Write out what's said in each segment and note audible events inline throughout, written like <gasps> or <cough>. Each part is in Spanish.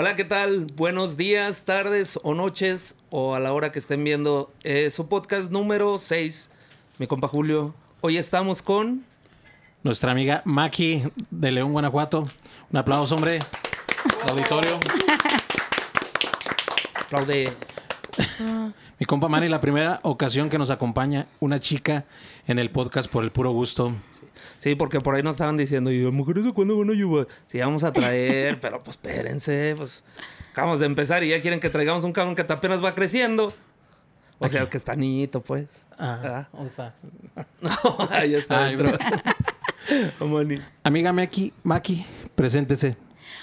Hola, ¿qué tal? Buenos días, tardes o noches o a la hora que estén viendo eh, su podcast número 6, mi compa Julio. Hoy estamos con... Nuestra amiga Maki de León, Guanajuato. Un aplauso, hombre. <laughs> Auditorio. Aplaude. Mi compa Manny, la primera ocasión que nos acompaña una chica en el podcast por el puro gusto. Sí, porque por ahí nos estaban diciendo, ¿y las mujeres de cuándo van a ayudar? Sí, vamos a traer, <laughs> pero pues espérense, pues acabamos de empezar y ya quieren que traigamos un cabrón que apenas va creciendo. O sea, que está niñito, pues. Ah, o sea. <laughs> No, ahí está Ay, dentro. <laughs> Mani. Amiga Maki, Maki, preséntese.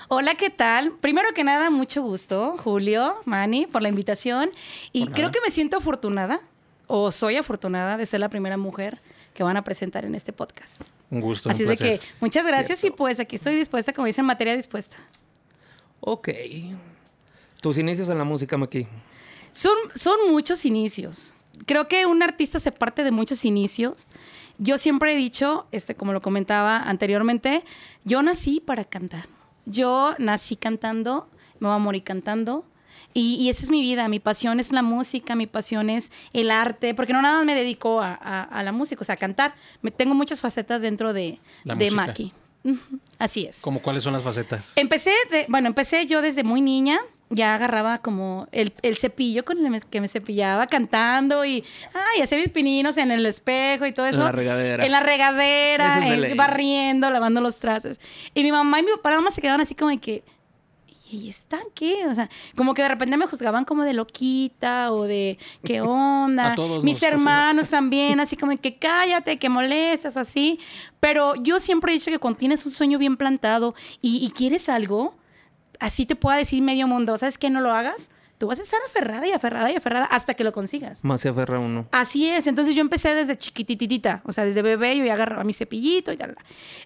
Hola, ¿qué tal? Primero que nada, mucho gusto, Julio, Manny, por la invitación. Y creo que me siento afortunada, o soy afortunada, de ser la primera mujer que van a presentar en este podcast. Un gusto. Así un de que muchas gracias y pues aquí estoy dispuesta, como dicen, materia dispuesta. Ok. Tus inicios en la música, Maki. Son, son muchos inicios. Creo que un artista se parte de muchos inicios. Yo siempre he dicho, este, como lo comentaba anteriormente, yo nací para cantar. Yo nací cantando, me voy a morir cantando. Y, y esa es mi vida, mi pasión es la música, mi pasión es el arte, porque no nada más me dedico a, a- a la música, o sea, a cantar. Me, tengo muchas facetas dentro de, La de música. Maki. Así es. ¿Cómo cuáles son las facetas? Empecé, de- bueno, empecé yo desde muy niña. Ya agarraba como el, el cepillo con el que me cepillaba cantando y ay, hacía mis pininos en el espejo y todo eso. la regadera. En la regadera, es en- barriendo, lavando los trastes. Y mi mamá y mi papá nada más se quedaban así como de que, ¿y están qué? O sea, como que de repente me juzgaban como de loquita o de qué <laughs> onda. A todos Mis hermanos también, así como de que <laughs> cállate, que molestas, así. Pero yo siempre he dicho que cuando tienes un sueño bien plantado y, y quieres algo, así te pueda decir medio mundo, ¿sabes qué? No lo hagas. Tú vas a estar aferrada y aferrada y aferrada hasta que lo consigas. Más se aferra uno. Así es, entonces yo empecé desde chiquititita, o sea, desde bebé yo ya agarraba mi cepillito y tal.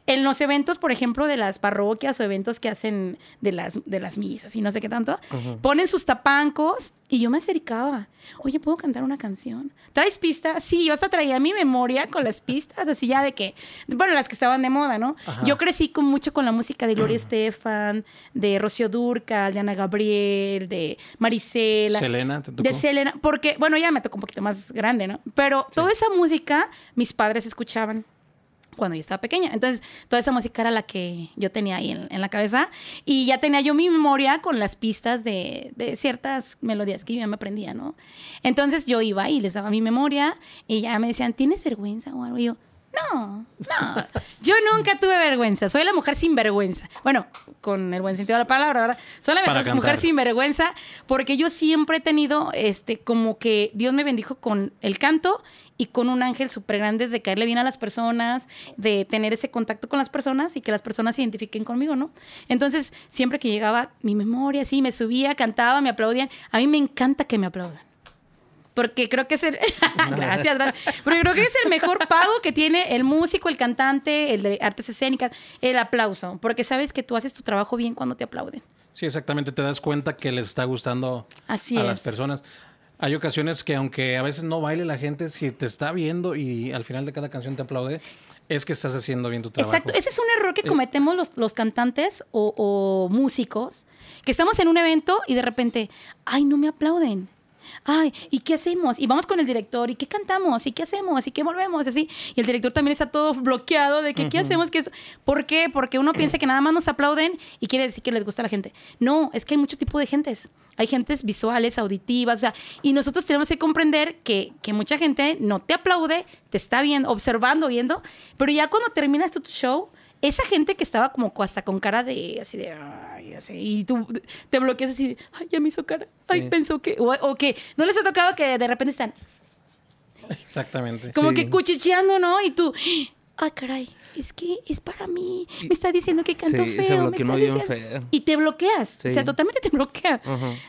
En los eventos, por ejemplo, de las parroquias o eventos que hacen de las, de las misas y no sé qué tanto, ponen sus tapancos y yo me acercaba. Oye, ¿puedo cantar una canción? ¿Traes pistas? Sí, yo hasta traía mi memoria con las pistas, así ya de que, bueno, las que estaban de moda, ¿no? Ajá. Yo crecí con mucho con la música de Gloria <clears throat> Estefan, de Rocío Durcal, de Ana Gabriel, de Marisela. Selena, ¿te tocó? De Selena, porque, bueno, ya me tocó un poquito más grande, ¿no? Pero toda esa música mis padres escuchaban cuando yo estaba pequeña. Entonces, toda esa música era la que yo tenía ahí en, la cabeza. Y ya tenía yo mi memoria con las pistas de, de ciertas melodías que yo ya me aprendía, ¿no? Entonces, yo iba y les daba mi memoria y ya me decían, ¿tienes vergüenza o algo? Y yo, no, no. Yo nunca tuve vergüenza. Soy la mujer sin vergüenza. Bueno, con el buen sentido de la palabra, ¿verdad? Soy la Para mujer sin vergüenza porque yo siempre he tenido, este, como que Dios me bendijo con el canto y con un ángel súper grande de caerle bien a las personas, de tener ese contacto con las personas y que las personas se identifiquen conmigo, ¿no? Entonces, siempre que llegaba mi memoria, así, me subía, cantaba, me aplaudían. A mí me encanta que me aplaudan. Porque creo que es el... <laughs> <laughs> gracias. Porque creo que es el mejor pago que tiene el músico, el cantante, el de artes escénicas, el aplauso. Porque sabes que tú haces tu trabajo bien cuando te aplauden. Sí, exactamente. Te das cuenta que les está gustando Así a es. las personas. Hay ocasiones que aunque a veces no baile la gente, si te está viendo y al final de cada canción te aplaude, es que estás haciendo bien tu trabajo. Exacto, ese es un error que Eh. cometemos los, los cantantes o, o músicos, que estamos en un evento y de repente, ay, no me aplauden. Ay, ¿y qué hacemos? Y vamos con el director, ¿y qué cantamos? ¿Y qué hacemos? ¿Y qué volvemos? Así. Y el director también está todo bloqueado de que, ¿qué hacemos? ¿Qué es? ¿Por qué? Porque uno piensa que nada más nos aplauden y quiere decir que les gusta a la gente. No, es que hay mucho tipo de gentes. Hay gentes visuales, auditivas, o sea, y nosotros tenemos que comprender que, que mucha gente no te aplaude, te está viendo, observando, viendo, pero ya cuando terminas tu show, esa gente que estaba como hasta con cara de así de ay, así, y tú te bloqueas así de ay, ya me hizo cara, ay, Sí. pensó que, o, o que no les ha tocado que de repente están Exactamente. como Sí. que cuchicheando, ¿no? Y tú, ay, caray, es que es para mí, me está diciendo que canto Sí, feo. me está diciendo- feo. Y te bloqueas, o sea, totalmente te bloquea.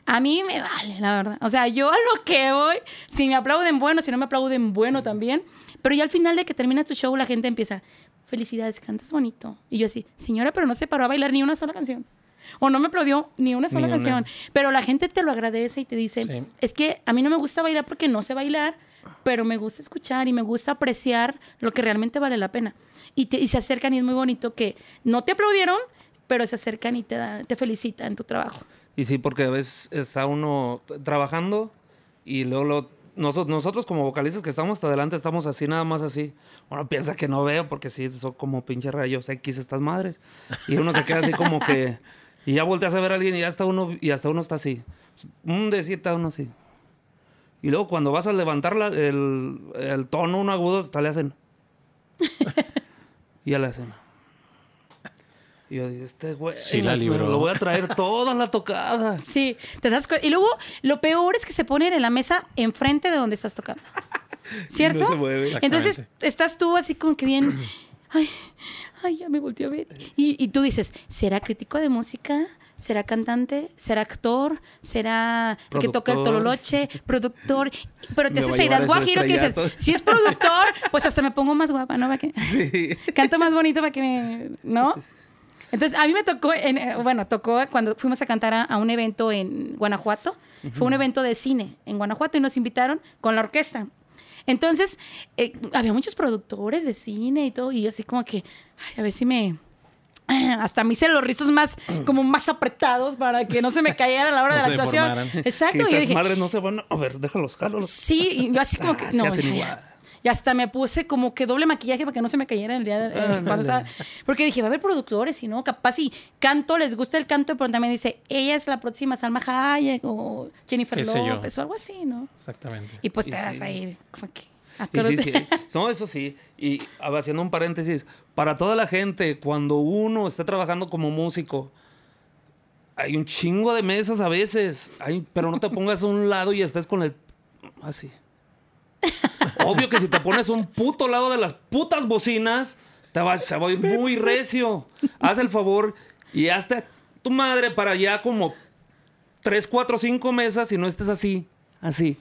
A mí me vale, la verdad. O sea, yo a lo que voy, si me aplauden bueno, si no me aplauden bueno también. Pero ya al final de que termina tu show, la gente empieza, felicidades, cantas bonito. Y yo así, señora, pero no se paró a bailar ni una sola canción. O no me aplaudió ni una sola Ni una. canción. Pero la gente te lo agradece y te dice, Sí. es que a mí no me gusta bailar porque no sé bailar, pero me gusta escuchar y me gusta apreciar lo que realmente vale la pena. Y, te- y se acercan y es muy bonito que no te aplaudieron, pero se acercan y te, dan- te felicitan en tu trabajo. Y sí, porque a veces está uno trabajando y luego lo- nosotros, nosotros como vocalistas que estamos hasta adelante estamos así, nada más así. Uno piensa que no veo porque sí, son como pinche rayos X estas madres. Y uno se queda así como que... Y ya volteas a ver a alguien y ya está uno, y hasta uno está así. Un decir, está uno así. Y luego cuando vas a levantar la- el, el tono, un agudo, hasta le hacen... <laughs> y ya le hacen... Y yo dije, este güey, Sí la libró. lo voy a traer toda la tocada. <laughs> Sí, te das Y luego, lo peor es que se ponen en la mesa enfrente de donde estás tocando. <laughs> ¿Cierto? no se mueve. Entonces, estás tú así como que bien. <clears throat> Ay, ay, ya me volteé a ver. Y, y tú dices, ¿será crítico de música? ¿Será cantante? ¿Será actor? ¿Será el que toca el tololoche? ¿Productor? Pero te haces a ideas guajiros que dices, si es productor, pues hasta me pongo más guapa, ¿no? Para que- <laughs> Canto más bonito para que me... ¿No? Entonces, a mí me tocó, en- eh, bueno, tocó cuando fuimos a cantar a, a un evento en Guanajuato. Fue un evento de cine en Guanajuato y nos invitaron con la orquesta. Entonces, eh, había muchos productores de cine y todo, y yo así como que, ay, a ver si me... <clears throat> Hasta me hice los rizos más, <clears throat> como más apretados para que no se me cayera a la hora No de la actuación. Exacto. Y y yo dije, madres no se van a... Ver, déjalos, jálalos. Sí, y yo así como que. <laughs> Ah, No, Y hasta me puse como que doble maquillaje para que no se me cayera el día de, eh, cuando estaba- Porque dije, va a haber productores y no, capaz si canto, les gusta el canto, pero también dice, ella es la próxima Salma Hayek o Jennifer. López o algo así, ¿no? Exactamente. Y pues Y te das sí. ahí como que. Y sí, sí. atórate. No, eso sí. Y haciendo un paréntesis, para toda la gente, cuando uno está trabajando como músico, hay un chingo de mesas a veces, hay, pero no te pongas a un lado y estés con el... Así. Obvio que si te pones un puto lado de las putas bocinas, te va, se va a ir muy recio. Haz el favor y hazte tu madre para allá como 3, 4, 5 mesas y no estés así, así.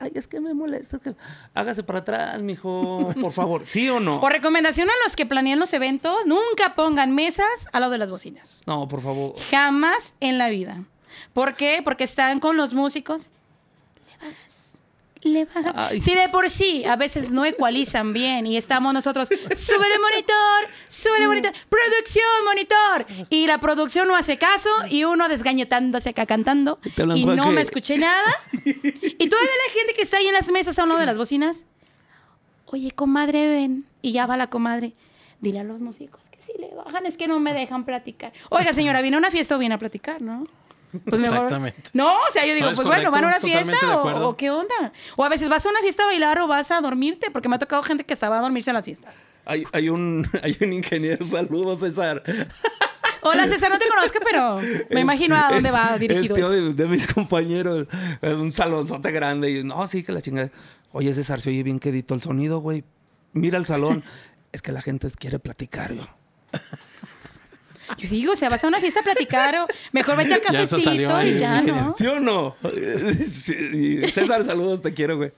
Ay, es que me molesta. es que- Hágase para atrás, mijo. Por favor. ¿Sí o no? O recomendación a los que planean los eventos, nunca pongan mesas al lado de las bocinas. No, por favor. Jamás en la vida. ¿Por qué? Porque están con los músicos. Le bajas. Le bajas. Ay. Si de por sí a veces no ecualizan bien y estamos nosotros, súbele monitor, súbele monitor, producción monitor. Y la producción no hace caso y uno desgañetándose acá cantando y no que- me escuché nada. Y todavía la gente que está ahí en las mesas a uno de las bocinas, oye, comadre, ven. Y ya va la comadre. Dile a los músicos que si le bajan, es que no me dejan platicar. Oiga, señora, ¿viene a una fiesta o viene a platicar, no? Pues mejor- Exactamente. No, o sea, yo digo, No, pues bueno, ¿van a una fiesta o, o qué onda? O a veces vas a una fiesta a bailar o vas a dormirte, porque me ha tocado gente que se va a dormirse a las fiestas. Hay, hay, un, <laughs> hay un ingeniero. <laughs> Saludos, César. <laughs> Hola, César, no te conozco, pero me Es- imagino a dónde es- va dirigido es tío de, de mis compañeros. Un salonzote grande. Y no, sí, que la chingada. Oye, César, se oye bien quedito el sonido, güey. Mira el salón. es que la gente quiere platicar, yo. Yo digo, o sea, vas a una fiesta a platicar o mejor vete al <laughs> Ya cafecito salió ahí, y ya. ¿no? <laughs> ¿Sí o no? César, saludos, te quiero, güey.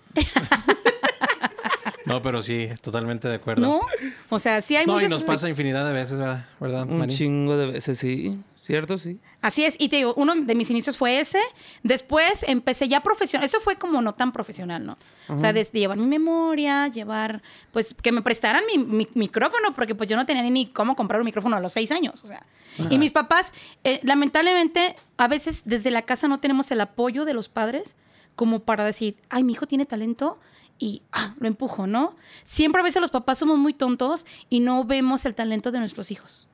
No, pero sí, totalmente de acuerdo. ¿No? O sea, sí hay No, y nos pasa infinidad de veces, ¿verdad? ¿Verdad, Un chingo de veces, sí. ¿Cierto? Sí. Así es, y te digo, uno de mis inicios fue ese. Después empecé ya profesional. Eso fue como no tan profesional, ¿no? O sea, desde llevar mi memoria, llevar, pues, que me prestaran mi, mi micrófono, porque pues yo no tenía ni cómo comprar un micrófono a los seis años, o sea. Y mis papás, eh, lamentablemente, a veces desde la casa no tenemos el apoyo de los padres como para decir, ay, mi hijo tiene talento y ah, lo empujo, ¿no? Siempre a veces los papás somos muy tontos y no vemos el talento de nuestros hijos.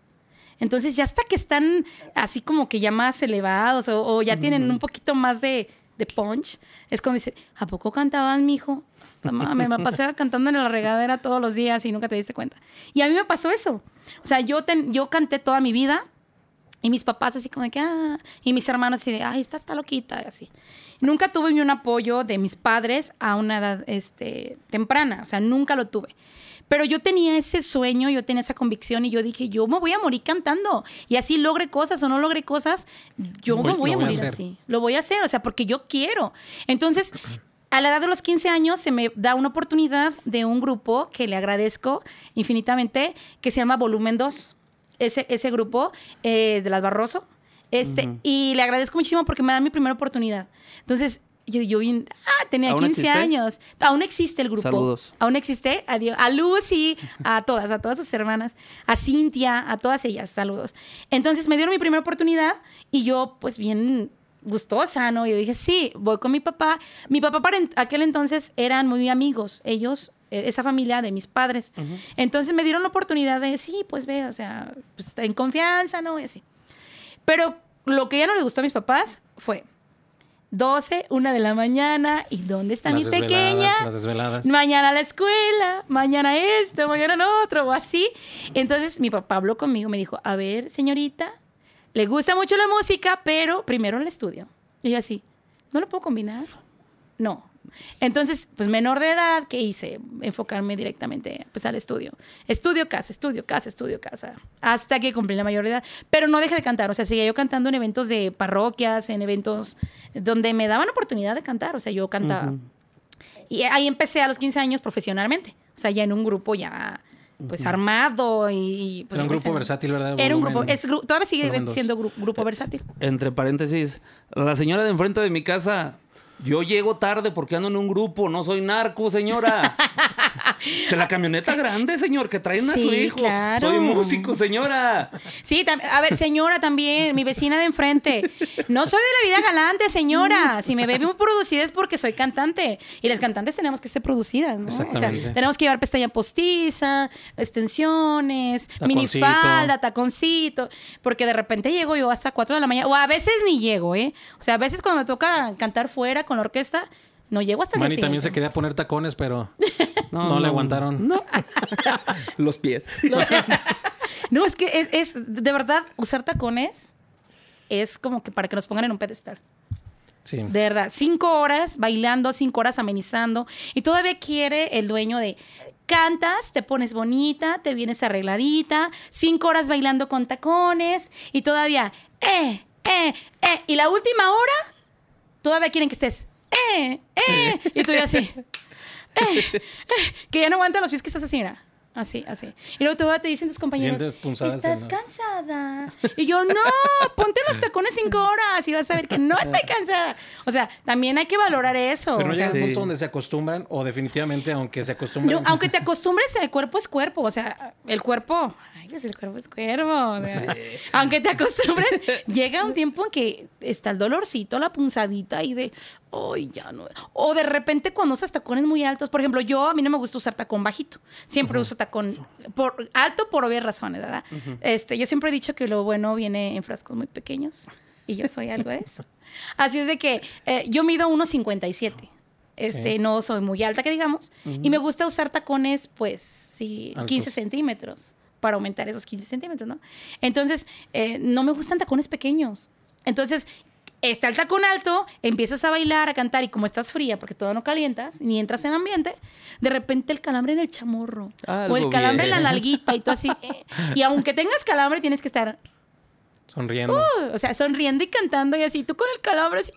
Entonces, ya hasta que están así como que ya más elevados o, o ya tienen un poquito más de, de punch, es cuando dice, ¿a poco cantabas, mijo? Mamá, me pasé cantando en la regadera todos los días y nunca te diste cuenta. Y a mí me pasó eso. O sea, yo, ten- yo canté toda mi vida y mis papás así como de que, ah, y mis hermanos así de, ay, esta está loquita, y así. Nunca tuve ni un apoyo de mis padres a una edad este, temprana, o sea, nunca lo tuve. Pero yo tenía ese sueño, yo tenía esa convicción y yo dije, yo me voy a morir cantando. Y así logre cosas o no logre cosas, yo Voy- me voy a voy morir así. Lo voy a hacer, o sea, porque yo quiero. Entonces, a la edad de los 15 años se me da una oportunidad de un grupo que le agradezco infinitamente, que se llama Volumen 2. Ese, ese grupo eh, de las Barroso. Este, Y le agradezco muchísimo porque me da mi primera oportunidad. Entonces, Yo, yo bien, ah, tenía ¿Aún 15 existe? años. Aún existe el grupo. Saludos. Aún existe. Adiós. A Lucy, a todas, a todas sus hermanas, a Cintia, a todas ellas, saludos. Entonces me dieron mi primera oportunidad y yo, pues bien gustosa, ¿no? Yo dije, sí, voy con mi papá. Mi papá para en- aquel entonces eran muy amigos, ellos, eh, esa familia de mis padres. Entonces me dieron la oportunidad de, sí, pues ve, o sea, pues, en confianza, ¿no? Y así. Pero lo que ya no le gustó a mis papás fue 12, 1 de la mañana, ¿y dónde está mi Las pequeña? Las. Mañana a la escuela, mañana esto, mañana lo otro, o así. Entonces mi papá habló conmigo, me dijo, a ver, señorita, le gusta mucho la música, pero primero el estudio. Y yo así, ¿no lo puedo combinar? No. Entonces, pues menor de edad, ¿qué hice? Enfocarme directamente pues, al estudio. Estudio, casa, estudio, casa, estudio, casa. Hasta que cumplí la mayor edad. Pero no dejé de cantar. O sea, seguía yo cantando en eventos de parroquias, en eventos donde me daban oportunidad de cantar. O sea, yo cantaba. Y ahí empecé a los 15 años profesionalmente. O sea, ya en un grupo ya pues armado y... y, pues, Era un grupo versátil, ¿verdad? Era un grupo... Es, gru- todavía sigue siendo gru- grupo versátil. Entre paréntesis, la señora de enfrente de mi casa, yo llego tarde porque ando en un grupo, no soy narco, señora. <laughs> Se la camioneta grande, señor, que traen a su hijo. claro. Soy músico, señora. Sí, a ver, señora también, mi vecina de enfrente. No soy de la vida galante, señora. Si me ve muy producida es porque soy cantante. Y las cantantes tenemos que ser producidas, ¿no? O sea, tenemos que llevar pestaña postiza, extensiones, Taconcito. minifalda, taconcito. Porque de repente llego yo hasta 4 de la mañana. O a veces ni llego, ¿eh? O sea, a veces cuando me toca cantar fuera con la orquesta, no llego hasta el Manny también se quería poner tacones, pero <laughs> no, le aguantaron. No. <laughs> Los <laughs> pies. No, es que es, es- de verdad, usar tacones es como que para que nos pongan en un pedestal. Sí. De verdad, cinco horas bailando, cinco horas amenizando. Y todavía quiere el dueño de cantas, te pones bonita, te vienes arregladita, cinco horas bailando con tacones y todavía, eh, eh, eh. Y la última hora, todavía quieren que estés, eh, eh. Y tú ya así, <laughs> eh, eh. Que ya no aguanta los pies que estás así, mira. Así, así. Y luego todavía te dicen tus compañeros, estás cansada. Y yo, no, ponte los tacones cinco horas y vas a ver que no estoy cansada. O sea, también hay que valorar eso. Pero no o sea, llega Sí. un punto donde se acostumbran, o definitivamente, aunque se no, acostumbren. aunque te acostumbres, el cuerpo es cuerpo. O sea, el cuerpo, pues el cuerpo es cuerpo. o sea, Aunque te acostumbres, <laughs> llega un tiempo en que está el dolorcito, la punzadita y de, ay, ya no. O de repente cuando usas tacones muy altos, por ejemplo, yo a mí no me gusta usar tacón bajito. Siempre uso tacón por, alto por obvias razones, ¿verdad? este, yo siempre he dicho que lo bueno viene en frascos muy pequeños y yo soy algo de eso. <laughs> Así es de que eh, yo mido 1,57. Este, no soy muy alta, que digamos. Y me gusta usar tacones, pues, sí, Altos. 15 centímetros para aumentar esos 15 centímetros, ¿no? Entonces, eh, no me gustan tacones pequeños. Entonces, está el tacón alto, empiezas a bailar, a cantar, y como estás fría, porque todo no calientas, ni entras en ambiente, de repente el calambre en el chamorro, o el calambre en la nalguita, y tú así. <laughs> eh, y aunque tengas calambre, tienes que estar Sonriendo. o sea, sonriendo y cantando y así, tú con el calambre así.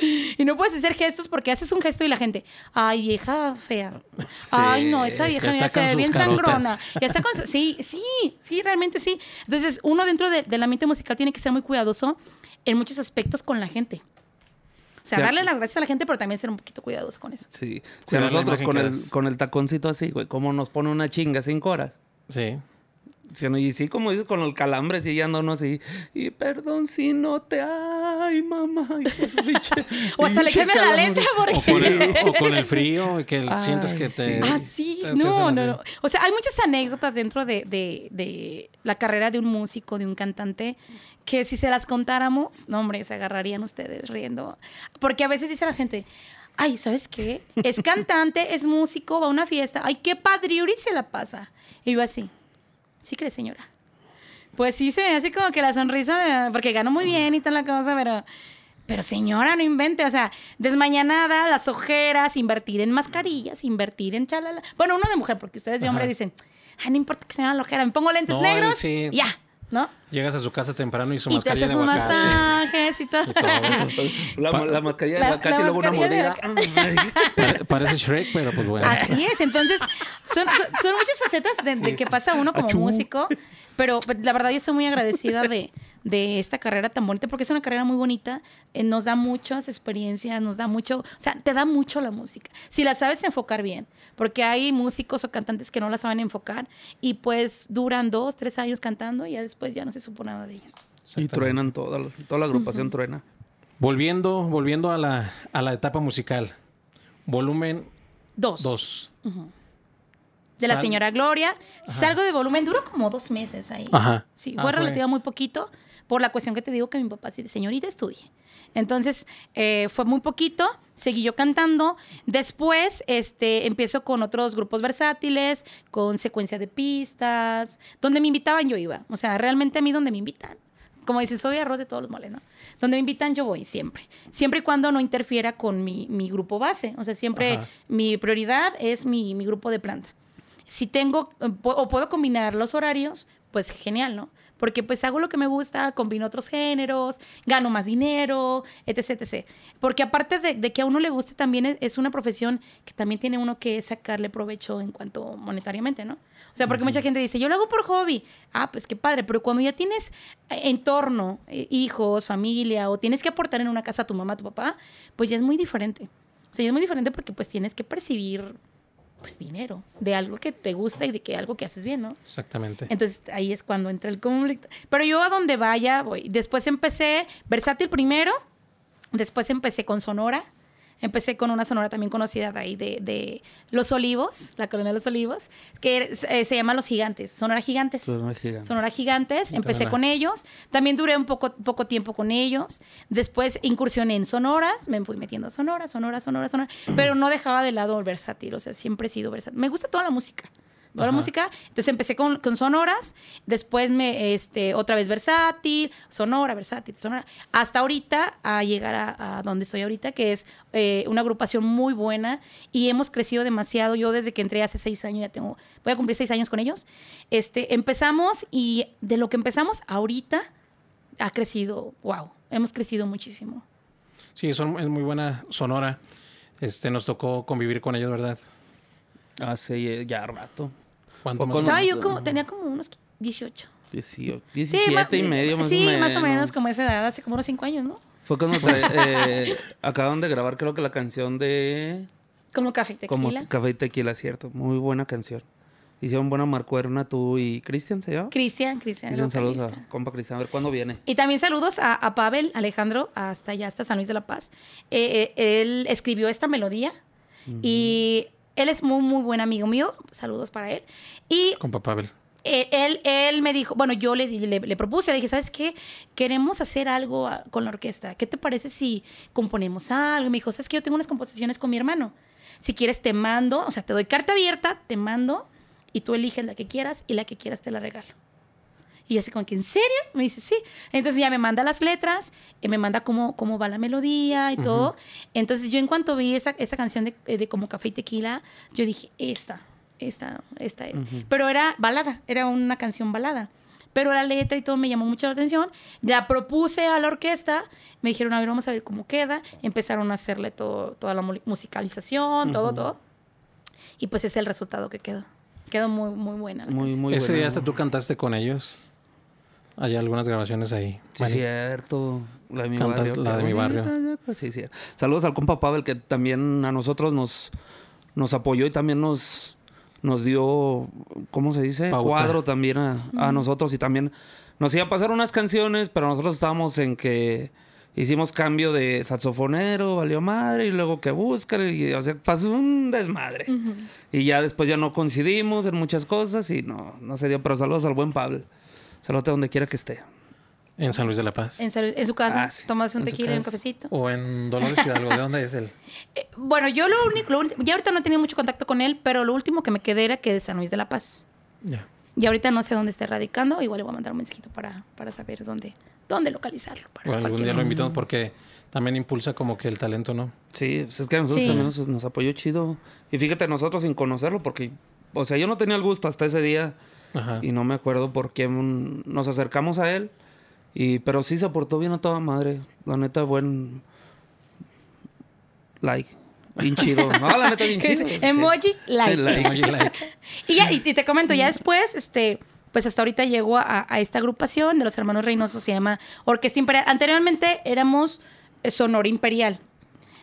<laughs> y no puedes hacer gestos porque haces un gesto y la gente, ay, vieja fea. Ay, no, esa vieja Ya mira, está se con ve sus bien carotas. sangrona. <laughs> Ya está con Sí, sí, sí, realmente sí. Entonces, uno dentro de- del ambiente musical tiene que ser muy cuidadoso en muchos aspectos con la gente. O sea, darle las gracias a la gente, pero también ser un poquito cuidadoso con eso. Sí. Si a Cuidar la nosotros con el, con el taconcito así, güey, ¿cómo nos pone una chinga cinco horas? Sí. Sí, no, y sí, como dices, con el calambre, sí, ya ando uno así. Y perdón si no te... Ay, mamá. <laughs> O hasta le cambian la letra O porque... con, el, o con el frío, que el- Ay, sientes que te. Ah, sí, te- no, no, no. O sea, hay muchas anécdotas dentro de, de- de la carrera de un músico, de un cantante, que si se las contáramos, no, hombre, se agarrarían ustedes riendo. Porque a veces dice la gente, ay, ¿sabes qué? Es cantante, es músico, va a una fiesta, ay, qué padriuri se la pasa. Y yo así, ¿sí crees, señora? Pues sí, se me hace como que la sonrisa, de- porque gano muy bien y tal la cosa, pero... Pero señora, no invente, o sea, desmañanada, las ojeras, invertir en mascarillas, invertir en chalala. Bueno, uno de mujer, porque ustedes de hombre Ajá. dicen, ay, no importa que se me haga la ojera, me pongo lentes No, negros, sí. ya, ¿no? Llegas a su casa temprano y su Y te mascarilla haces de sus masajes y todo. y todo. La, Pa- la mascarilla de La- aguacate la y luego una mascarilla de mordida. Pare- parece Shrek, pero pues bueno. Así es, entonces son, son- son muchas facetas de, de que pasa uno como Achú. músico, pero la verdad yo estoy muy agradecida de, de esta carrera tan bonita, porque es una carrera muy bonita, eh, nos da muchas experiencias, nos da mucho, o sea, te da mucho la música, si la sabes enfocar bien, porque hay músicos o cantantes que no la saben enfocar y pues duran dos, tres años cantando y ya después ya no se supo nada de ellos. Y truenan toda, la- toda la agrupación truena. Volviendo, volviendo a la, a la etapa musical. Volumen Dos. 2. De la señora Gloria. Salgo de volumen, duró como dos meses ahí. Ajá. Sí, Ah, fue fue- relativa muy poquito, por la cuestión que te digo que mi papá sí, señorita, estudie. Entonces, eh, fue muy poquito, seguí yo cantando. Después, este, empiezo con otros grupos versátiles, con secuencia de pistas. Donde me invitaban, yo iba. O sea, realmente a mí donde me invitan. Como dices, soy arroz de todos los moles, ¿no? Donde me invitan, yo voy siempre. Siempre y cuando no interfiera con mi, mi grupo base. O sea, siempre Ajá. mi prioridad es mi, mi grupo de planta. Si tengo eh, o puedo combinar los horarios, pues genial, ¿no? Porque pues hago lo que me gusta, combino otros géneros, gano más dinero, etc, etc. Porque aparte de, de que a uno le guste, también es, una profesión que también tiene uno que sacarle provecho en cuanto monetariamente, ¿no? O sea, porque mucha gente dice, yo lo hago por hobby. Ah, pues qué padre, pero cuando ya tienes eh, entorno, eh, hijos, familia, o tienes que aportar en una casa a tu mamá, a tu papá, pues ya es muy diferente. O sea, ya es muy diferente porque pues tienes que percibir pues dinero de algo que te gusta y de que algo que haces bien, ¿no? Exactamente. Entonces ahí es cuando entra el conflicto. Pero yo a donde vaya voy. Después empecé versátil primero, después empecé con Sonora. Empecé con una sonora también conocida de ahí de, de Los Olivos, la colonia de Los Olivos, que eh, se llama Los Gigantes, Sonora Gigantes. Sonora Gigantes. Sonora Gigantes, empecé con ellos. También duré un poco, poco tiempo con ellos. Después incursioné en sonoras, me fui metiendo a sonora, sonora, sonora, sonora. Pero no dejaba de lado el versátil, o sea, siempre he sido versátil. Me gusta toda la música. Toda la música. Entonces empecé con, con sonoras, después me, este, otra vez versátil, sonora, versátil, sonora. Hasta ahorita, a llegar a, a donde estoy ahorita, que es eh, una agrupación muy buena y hemos crecido demasiado. Yo desde que entré hace seis años, ya tengo, voy a cumplir seis años con ellos. Este, empezamos y de lo que empezamos ahorita ha crecido, wow, hemos crecido muchísimo. Sí, son, es muy buena sonora. Este, nos tocó convivir con ellos, ¿verdad? Hace ya rato. ¿Cuánto más? no- Estaba yo como, tenía como unos 18. 18, Sí, 17 ma- y medio más sí, o menos. más o menos como esa edad, hace como unos cinco años, ¿no? Fue cuando <laughs> eh, acaban de grabar creo que la canción de Como café y como tequila. Café y Tequila, cierto. Muy buena canción. Hicieron buena marcuerna tú y Cristian, ¿se llama? Cristian, Cristian. saludos a compa Cristian. A ver cuándo viene. Y también saludos a, a Pavel Alejandro, hasta allá, hasta San Luis de la Paz. Eh, eh, él escribió esta melodía y él es muy, muy buen amigo mío. Saludos para él. Y Con Pavel. eh, él, él me dijo, bueno, yo le, le, le propuse, le dije, ¿sabes qué? Queremos hacer algo ah, con la orquesta. ¿Qué te parece si componemos algo? Me dijo, ¿sabes qué? Yo tengo unas composiciones con mi hermano. Si quieres, te mando, o sea, te doy carta abierta, te mando y tú eliges la que quieras y la que quieras te la regalo. Y así como que, ¿en serio? Me dice, sí. Entonces ya me manda las letras, eh, me manda cómo, cómo va la melodía y todo. Entonces yo en cuanto vi esa, esa canción de, de Como Café y Tequila, yo dije, esta, esta, esta es. Pero era balada, era una canción balada. Pero la letra y todo me llamó mucho la atención. La propuse a la orquesta, me dijeron, a ver, vamos a ver cómo queda. Empezaron a hacerle todo, toda la mu- musicalización, todo, todo. Y pues es el resultado que quedó. Quedó muy, muy buena. la Muy, canción. muy Ese buena. día hasta tú cantaste con ellos. Hay algunas grabaciones ahí. Sí, cierto. La de mi Cantas barrio. la de mi barrio. Sí, sí. Saludos al compa Pavel que también a nosotros nos, nos apoyó y también nos, nos dio, ¿cómo se dice? Pauta. Cuadro también a, a nosotros y también nos iba a pasar unas canciones, pero nosotros estábamos en que hicimos cambio de saxofonero, valió madre, y luego que buscar, y o sea, pasó un desmadre. Y ya después ya no coincidimos en muchas cosas y no, no se dio, pero saludos al buen Pavel. Saludos a donde quiera que esté. En San Luis de la Paz. En, San Luis- en su casa, Ah, sí. tomas un En tequila y un cafecito. O en Dolores Hidalgo. ¿De dónde es él? <laughs> Eh, bueno, yo lo único, lo ya ahorita no he tenido mucho contacto con él, pero lo último que me quedé era que de San Luis de la Paz. Ya. Y ahorita no sé dónde está radicando, igual le voy a mandar un mensajito para, para saber dónde, dónde localizarlo. para Bueno, algún día lo invitamos porque también impulsa como que el talento, ¿no? Sí, pues es que a nosotros Sí. también nos, nos apoyó chido. Y fíjate, nosotros sin conocerlo, porque, o sea, yo no tenía el gusto hasta ese día Ajá. y no me acuerdo por qué nos acercamos a él. Y, pero sí se portó bien a toda madre. La neta, buen like. Bien chido. <laughs> No, la neta, bien ¿Qué chido. sí. Emoji like. Like. Like. <laughs> Y ya, y, te comento, ya después, este, pues hasta ahorita llegó a, a esta agrupación de los hermanos Reynoso, se llama Orquesta Imperial. Anteriormente éramos eh, Sonora Imperial.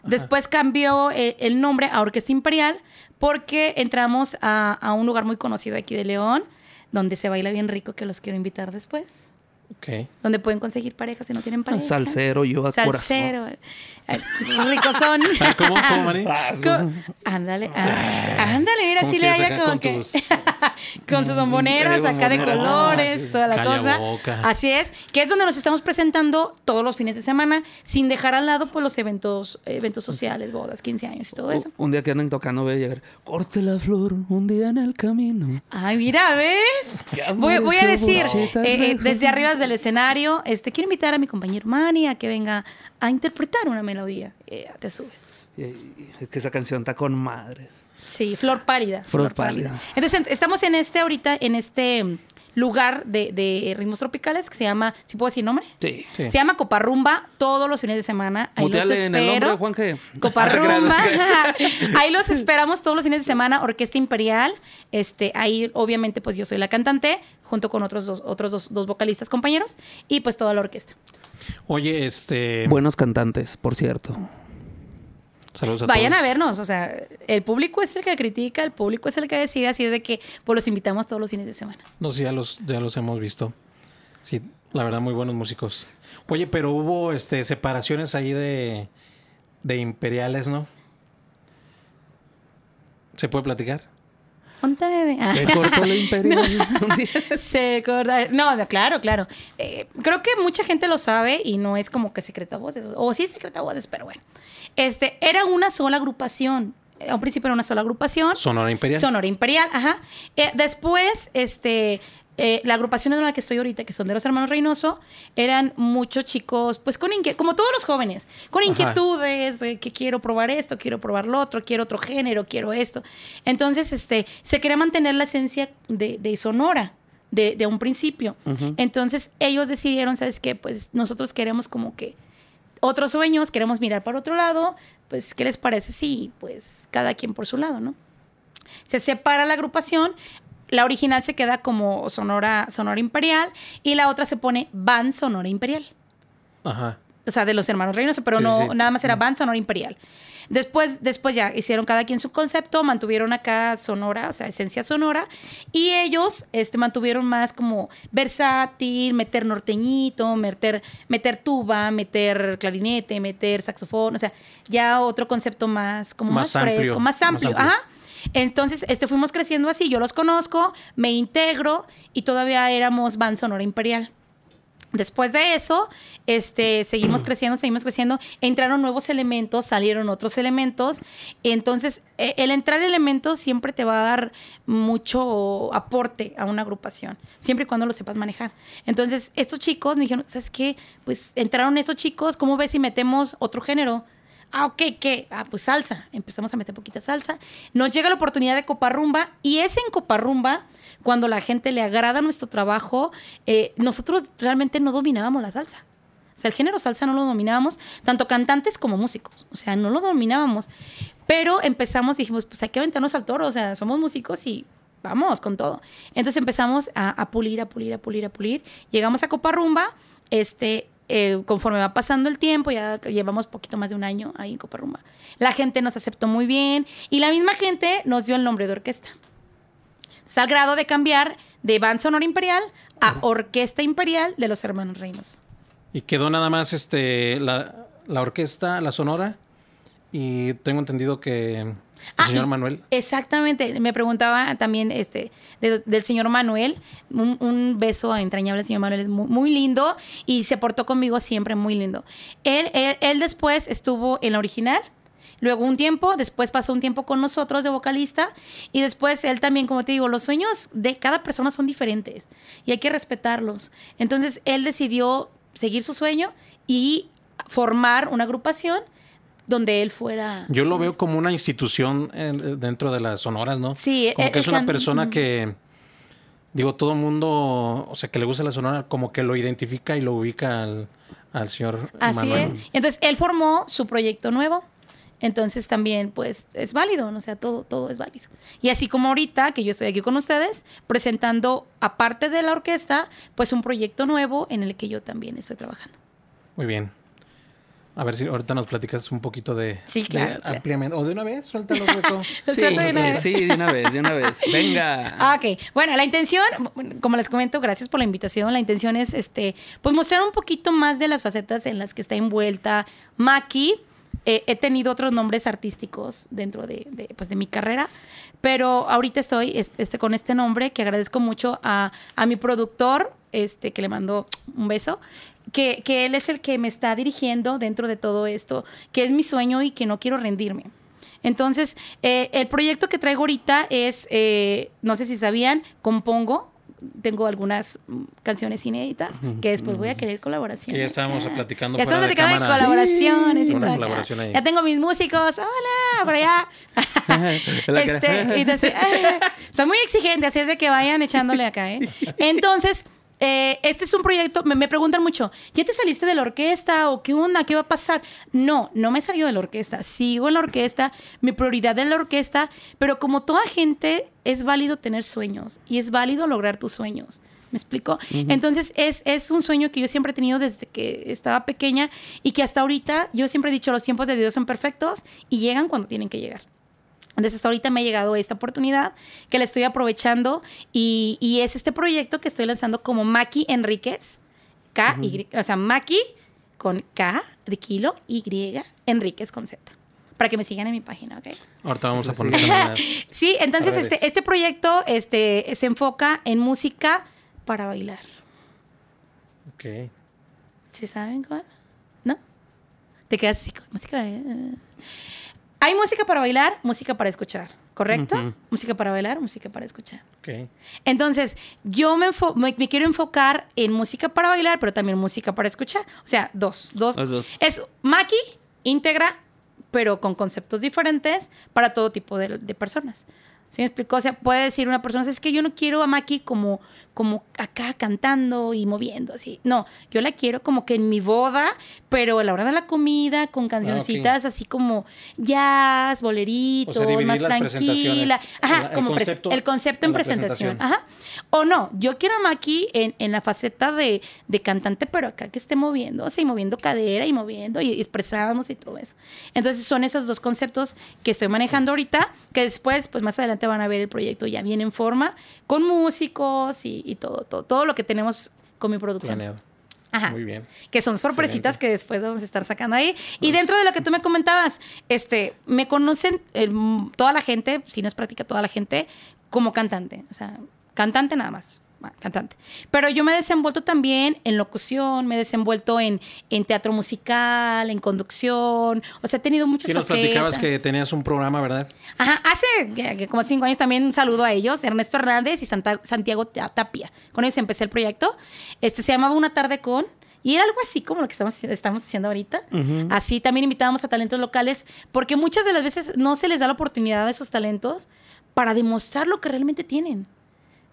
Después cambió eh, el nombre a Orquesta Imperial porque entramos a, a un lugar muy conocido aquí de León, donde se baila bien rico, que los quiero invitar después. Donde pueden conseguir pareja si no tienen pareja. Salsero, yo a Salsero. Ay, Ricos <laughs> son. Ah, ¿Cómo, cómo, Mari? corazón. Co- Ándale, ah, ándale, mira, ¿Cómo sí le haya como con que. tus- <laughs> con sus bomboneras acá de colores, Ah, sí. toda la Calla cosa. boca. Así es, que es donde nos estamos presentando todos los fines de semana, sin dejar al lado pues los eventos, eventos sociales, bodas, 15 años y todo eso. Un día que anden tocando, voy a llegar. Corte la flor un día en el camino. Ay, mira, ¿ves? Voy, voy a decir, eh, eh, desde de- arriba del escenario, este, quiero invitar a mi compañero Manny a que venga a interpretar una melodía. Eh, te subes. Es que esa canción está con madre. Sí, Flor Pálida. Flor Pálida. Entonces, en- estamos en este ahorita, en este lugar de, de ritmos tropicales que se llama, ¿sí puedo decir nombre? Sí. Sí. Se llama Coparrumba todos los fines de semana. Ahí los Muteale en el espero. nombre, Juanje. Coparrumba. <laughs> <laughs> ahí los esperamos todos los fines de semana. Orquesta Imperial. Este, ahí, obviamente, pues yo soy la cantante, junto con otros dos, otros dos, dos vocalistas compañeros, y pues toda la orquesta. Oye, este. Buenos cantantes, por cierto. Saludos a Vayan todos. a vernos, o sea, el público es el que critica, el público es el que decide, así es de que pues los invitamos todos los fines de semana. No, sí, ya los, ya los hemos visto. Sí, la verdad, muy buenos músicos. Oye, pero hubo este separaciones ahí de, de imperiales, ¿no? ¿Se puede platicar? Se cortó la imperial. <laughs> un día. Se corta. No, no, claro, claro. Eh, creo que mucha gente lo sabe y no es como que secreto a voces. O sí es secreto a voces, pero bueno. Este, era una sola agrupación. A un principio era una sola agrupación. Sonora Imperial. Sonora Imperial, ajá. Eh, después, este, eh, la agrupación en la que estoy ahorita, que son de los hermanos Reynoso, eran muchos chicos, pues con inquietudes, como todos los jóvenes, con inquietudes de que quiero probar esto, quiero probar lo otro, quiero otro género, quiero esto. Entonces, este, se quería mantener la esencia de, de Sonora. De, de un principio. Entonces ellos decidieron, ¿sabes qué? Pues nosotros queremos como que otros sueños, queremos mirar para otro lado, pues, ¿qué les parece? Sí, pues cada quien por su lado, ¿no? Se separa la agrupación, la original se queda como Sonora, Sonora Imperial y la otra se pone Band Sonora Imperial. Ajá. O sea, de los hermanos Reynoso, pero Sí, no, sí, nada más era Band Sonora Imperial. Después, después ya hicieron cada quien su concepto, mantuvieron acá Sonora, o sea, esencia Sonora, y ellos este, mantuvieron más como versátil, meter norteñito, meter, meter tuba, meter clarinete, meter saxofón, o sea, ya otro concepto más, como más, fresco, más más amplio. amplio. Ajá. Entonces, este, fuimos creciendo así, yo los conozco, me integro y todavía éramos Band Sonora Imperial. Después de eso, este, seguimos <clears throat> creciendo, seguimos creciendo, entraron nuevos elementos, salieron otros elementos. Entonces, e- el entrar elementos siempre te va a dar mucho aporte a una agrupación, siempre y cuando lo sepas manejar. Entonces, estos chicos me dijeron, ¿sabes qué? Pues entraron estos chicos, ¿cómo ves si metemos otro género? Ah, ok, ¿qué? Ah, pues salsa. Empezamos a meter poquita salsa. Nos llega la oportunidad de Coparrumba y es en Coparrumba cuando la gente le agrada nuestro trabajo. eh, nosotros realmente no dominábamos la salsa. O sea, el género salsa no lo dominábamos, tanto cantantes como músicos. O sea, no lo dominábamos. Pero empezamos, dijimos, pues hay que aventarnos al toro. O sea, somos músicos y vamos con todo. Entonces empezamos a, a pulir, a pulir, a pulir, a pulir. Llegamos a Coparrumba. Este, eh, conforme va pasando el tiempo, ya llevamos poquito más de un año ahí en Coparrumba. La gente nos aceptó muy bien y la misma gente nos dio el nombre de orquesta. Es al grado de cambiar de Band Sonora Imperial a Orquesta Imperial de los Hermanos Reinos. Y quedó nada más este la, la orquesta, la sonora. Y tengo entendido que Ah, señor Manuel. Exactamente. Me preguntaba también este de- del señor Manuel. Un, un beso entrañable al señor Manuel. Es muy, muy lindo y se portó conmigo siempre muy lindo. Él, él, él después estuvo en la original. Luego un tiempo, después pasó un tiempo con nosotros de vocalista y después él también, como te digo, los sueños de cada persona son diferentes y hay que respetarlos. Entonces él decidió seguir su sueño y formar una agrupación donde él fuera... Yo lo veo como una institución eh, dentro de las sonoras, ¿no? Sí, Como eh, que es el una persona que, digo, todo mundo, o sea, que le gusta la sonora, como que lo identifica y lo ubica al, al señor Así Manuel. es. Entonces, él formó su proyecto nuevo. Entonces también, pues, es válido, ¿no? o sea, todo, todo es válido. Y así como ahorita, que yo estoy aquí con ustedes, presentando, aparte de la orquesta, pues un proyecto nuevo en el que yo también estoy trabajando. Muy bien. A ver si ahorita nos platicas un poquito de, Sí, de claro, ampliamente. O de una vez, suéltalo, <laughs> Hueco. Sí, suelto de una de- vez. sí, de una vez, de una vez. <laughs> Venga. Ah, ok. Bueno, la intención, como les comento, gracias por la invitación. La intención es, este, pues mostrar un poquito más de las facetas en las que está envuelta Maki. Eh, he tenido otros nombres artísticos dentro de, de, pues, de mi carrera, pero ahorita estoy es- este, con este nombre que agradezco mucho a, a mi productor, este, que le mando un beso, que, que él es el que me está dirigiendo dentro de todo esto, que es mi sueño y que no quiero rendirme. Entonces, eh, el proyecto que traigo ahorita es, eh, no sé si sabían, compongo, tengo algunas canciones inéditas que después voy a querer colaboración. Que ya estábamos platicando Ya estamos platicando de cámara. colaboraciones Sí. y todo acá. colaboración ahí. Ya tengo mis músicos, hola, por allá. <laughs> La este, entonces, <laughs> eh, soy muy exigente, así es de que vayan echándole acá, ¿eh? <laughs> Entonces, eh, este es un proyecto, me, me preguntan mucho, ¿ya te saliste de la orquesta o qué onda? ¿Qué va a pasar? No, no me he salido de la orquesta, sigo en la orquesta, mi prioridad es la orquesta, pero como toda gente, es válido tener sueños y es válido lograr tus sueños. ¿Me explico? Entonces, es, es un sueño que yo siempre he tenido desde que estaba pequeña y que hasta ahorita yo siempre he dicho, los tiempos de Dios son perfectos y llegan cuando tienen que llegar. Entonces, hasta ahorita me ha llegado esta oportunidad que la estoy aprovechando y, y es este proyecto que estoy lanzando como Maki Enríquez. K, Y, o sea, Maki con K de kilo, Y, Enríquez con Z. Para que me sigan en mi página, ¿ok? Ahorita vamos a poner <laughs> Sí, entonces este, este proyecto este, se enfoca en música para bailar. Ok. ¿Sí saben cuál? ¿No? Te quedas así con música. Hay música para bailar, música para escuchar, ¿correcto? Música para bailar, música para escuchar. Ok. Entonces, yo me, enfo- me, me quiero enfocar en música para bailar, pero también música para escuchar. O sea, dos. dos. Es Maki, íntegra, pero con conceptos diferentes para todo tipo de, de personas. ¿Sí me explicó? O sea, puede decir una persona, es que yo no quiero a Maki como, como acá cantando y moviendo así. No, yo la quiero como que en mi boda, pero a la hora de la comida, con cancioncitas así como jazz, boleritos, O sea, dividir más tranquila. Ajá, El- como concepto el concepto en presentación. presentación. Ajá. O no, yo quiero a Maki en, en la faceta de, de cantante, pero acá que esté moviendo, y moviendo cadera y moviendo y expresamos y todo eso. Entonces son esos dos conceptos que estoy manejando ahorita, que después, pues más adelante van a ver el proyecto ya bien en forma, con músicos y, y todo, todo, todo lo que tenemos con mi producción. Planeado. Ajá. Muy bien. Que son sorpresitas Excelente. que después vamos a estar sacando ahí. Y dentro de lo que tú me comentabas, este, me conocen eh, toda la gente, si no es práctica toda la gente, como cantante. O sea, cantante nada más. Cantante. Pero yo me he desenvuelto también en locución, me he desenvuelto en, en teatro musical, en conducción. O sea, he tenido muchas Sí nos facetas. platicabas que tenías un programa, ¿verdad? Ajá, hace que como cinco años también un saludo a ellos, Ernesto Hernández y Santa- Santiago Ta- Tapia. Con ellos empecé el proyecto. Este se llamaba Una tarde con y era algo así como lo que estamos, estamos haciendo ahorita. Así también invitábamos a talentos locales, porque muchas de las veces no se les da la oportunidad a esos talentos para demostrar lo que realmente tienen.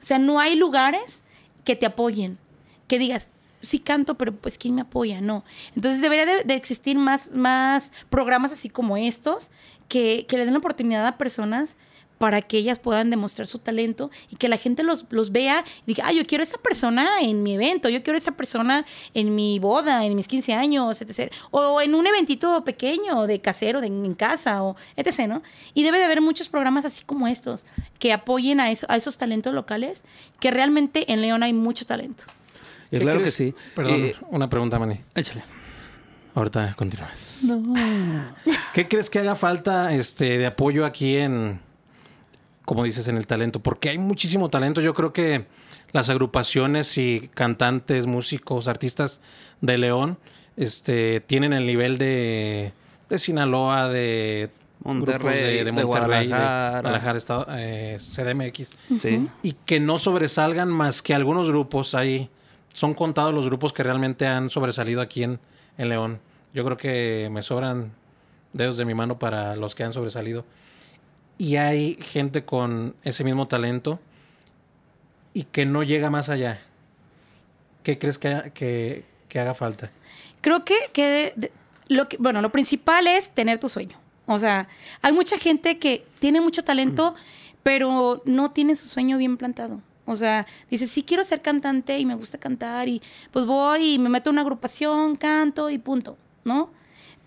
O sea, no hay lugares que te apoyen, que digas, sí canto, pero pues ¿quién me apoya? No. Entonces debería de, de existir más, más programas así como estos que, que le den la oportunidad a personas para que ellas puedan demostrar su talento y que la gente los, los vea y diga, ah, yo quiero esa persona en mi evento, yo quiero esa persona en mi boda, en mis 15 años, etc. O en un eventito pequeño de casero, de, en casa, o etc. ¿no? Y debe de haber muchos programas así como estos que apoyen a, eso- a esos talentos locales, que realmente en León hay mucho talento. Y ¿Qué claro que sí. Perdón, Eh, una pregunta, Manny. échale. Ahorita continúas. ¿Qué crees que haga falta este, de apoyo aquí en, como dices, en el talento? Porque hay muchísimo talento. Yo creo que las agrupaciones y cantantes, músicos, artistas de León este, tienen el nivel de, de Sinaloa, de Monterrey, grupos de, de de Monterrey, de Guadalajara. Guadalajara, estado, eh, CDMX Sí. y que no sobresalgan más que algunos grupos ahí. Son contados los grupos que realmente han sobresalido aquí en, en León. Yo creo que me sobran dedos de mi mano para los que han sobresalido. Y hay gente con ese mismo talento y que no llega más allá. ¿Qué crees que, que, que haga falta? Creo que, que de- de- lo que, bueno, lo principal es tener tu sueño. O sea, hay mucha gente que tiene mucho talento, pero no tiene su sueño bien plantado. O sea, dice, sí quiero ser cantante y me gusta cantar y pues voy y me meto en una agrupación, canto y punto, ¿no?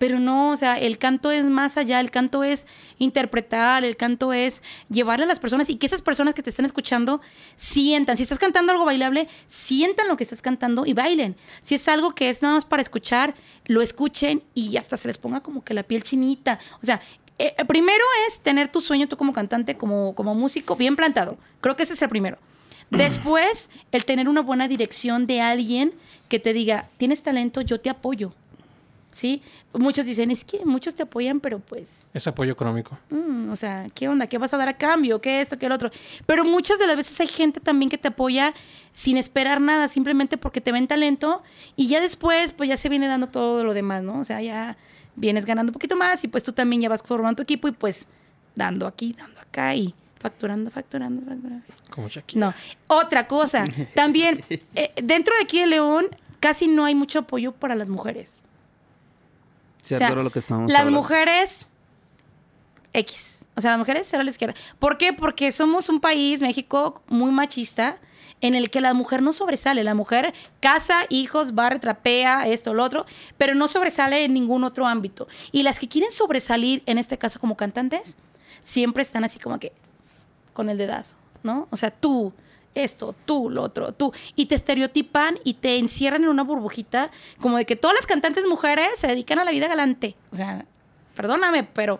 Pero no, o sea, el canto es más allá, el canto es interpretar, el canto es llevarle a las personas y que esas personas que te están escuchando sientan. Si estás cantando algo bailable, sientan lo que estás cantando y bailen. Si es algo que es nada más para escuchar, lo escuchen y hasta se les ponga como que la piel chinita. O sea, eh, primero es tener tu sueño tú como cantante, como, como músico, bien plantado. Creo que ese es el primero. <clears throat> Después, el tener una buena dirección de alguien que te diga, tienes talento, yo te apoyo. ¿Sí? Muchos dicen, es que muchos te apoyan, pero pues, Es apoyo económico. mm, o sea, ¿qué onda? ¿Qué vas a dar a cambio? ¿Qué esto? ¿Qué el otro? Pero muchas de las veces hay gente también que te apoya sin esperar nada, simplemente porque te ven talento y ya después, pues ya se viene dando todo lo demás, ¿no? O sea, ya vienes ganando un poquito más y pues tú también ya vas formando tu equipo y pues dando aquí, dando acá y facturando, facturando, facturando. Como Shakira. No. Otra cosa, también, <laughs> eh, dentro de aquí de León casi no hay mucho apoyo para las mujeres. Cierto O sea, lo que estábamos Las hablando. mujeres X. O sea, las mujeres cero a la izquierda. ¿Por qué? Porque somos un país, México, muy machista, en el que la mujer no sobresale. La mujer casa, hijos, barre, trapea, esto, lo otro, pero no sobresale en ningún otro ámbito. Y las que quieren sobresalir, en este caso como cantantes, siempre están así como que con el dedazo, ¿no? O sea, tú, esto, tú, lo otro, tú. Y te estereotipan y te encierran en una burbujita como de que todas las cantantes mujeres se dedican a la vida galante. O sea, perdóname, pero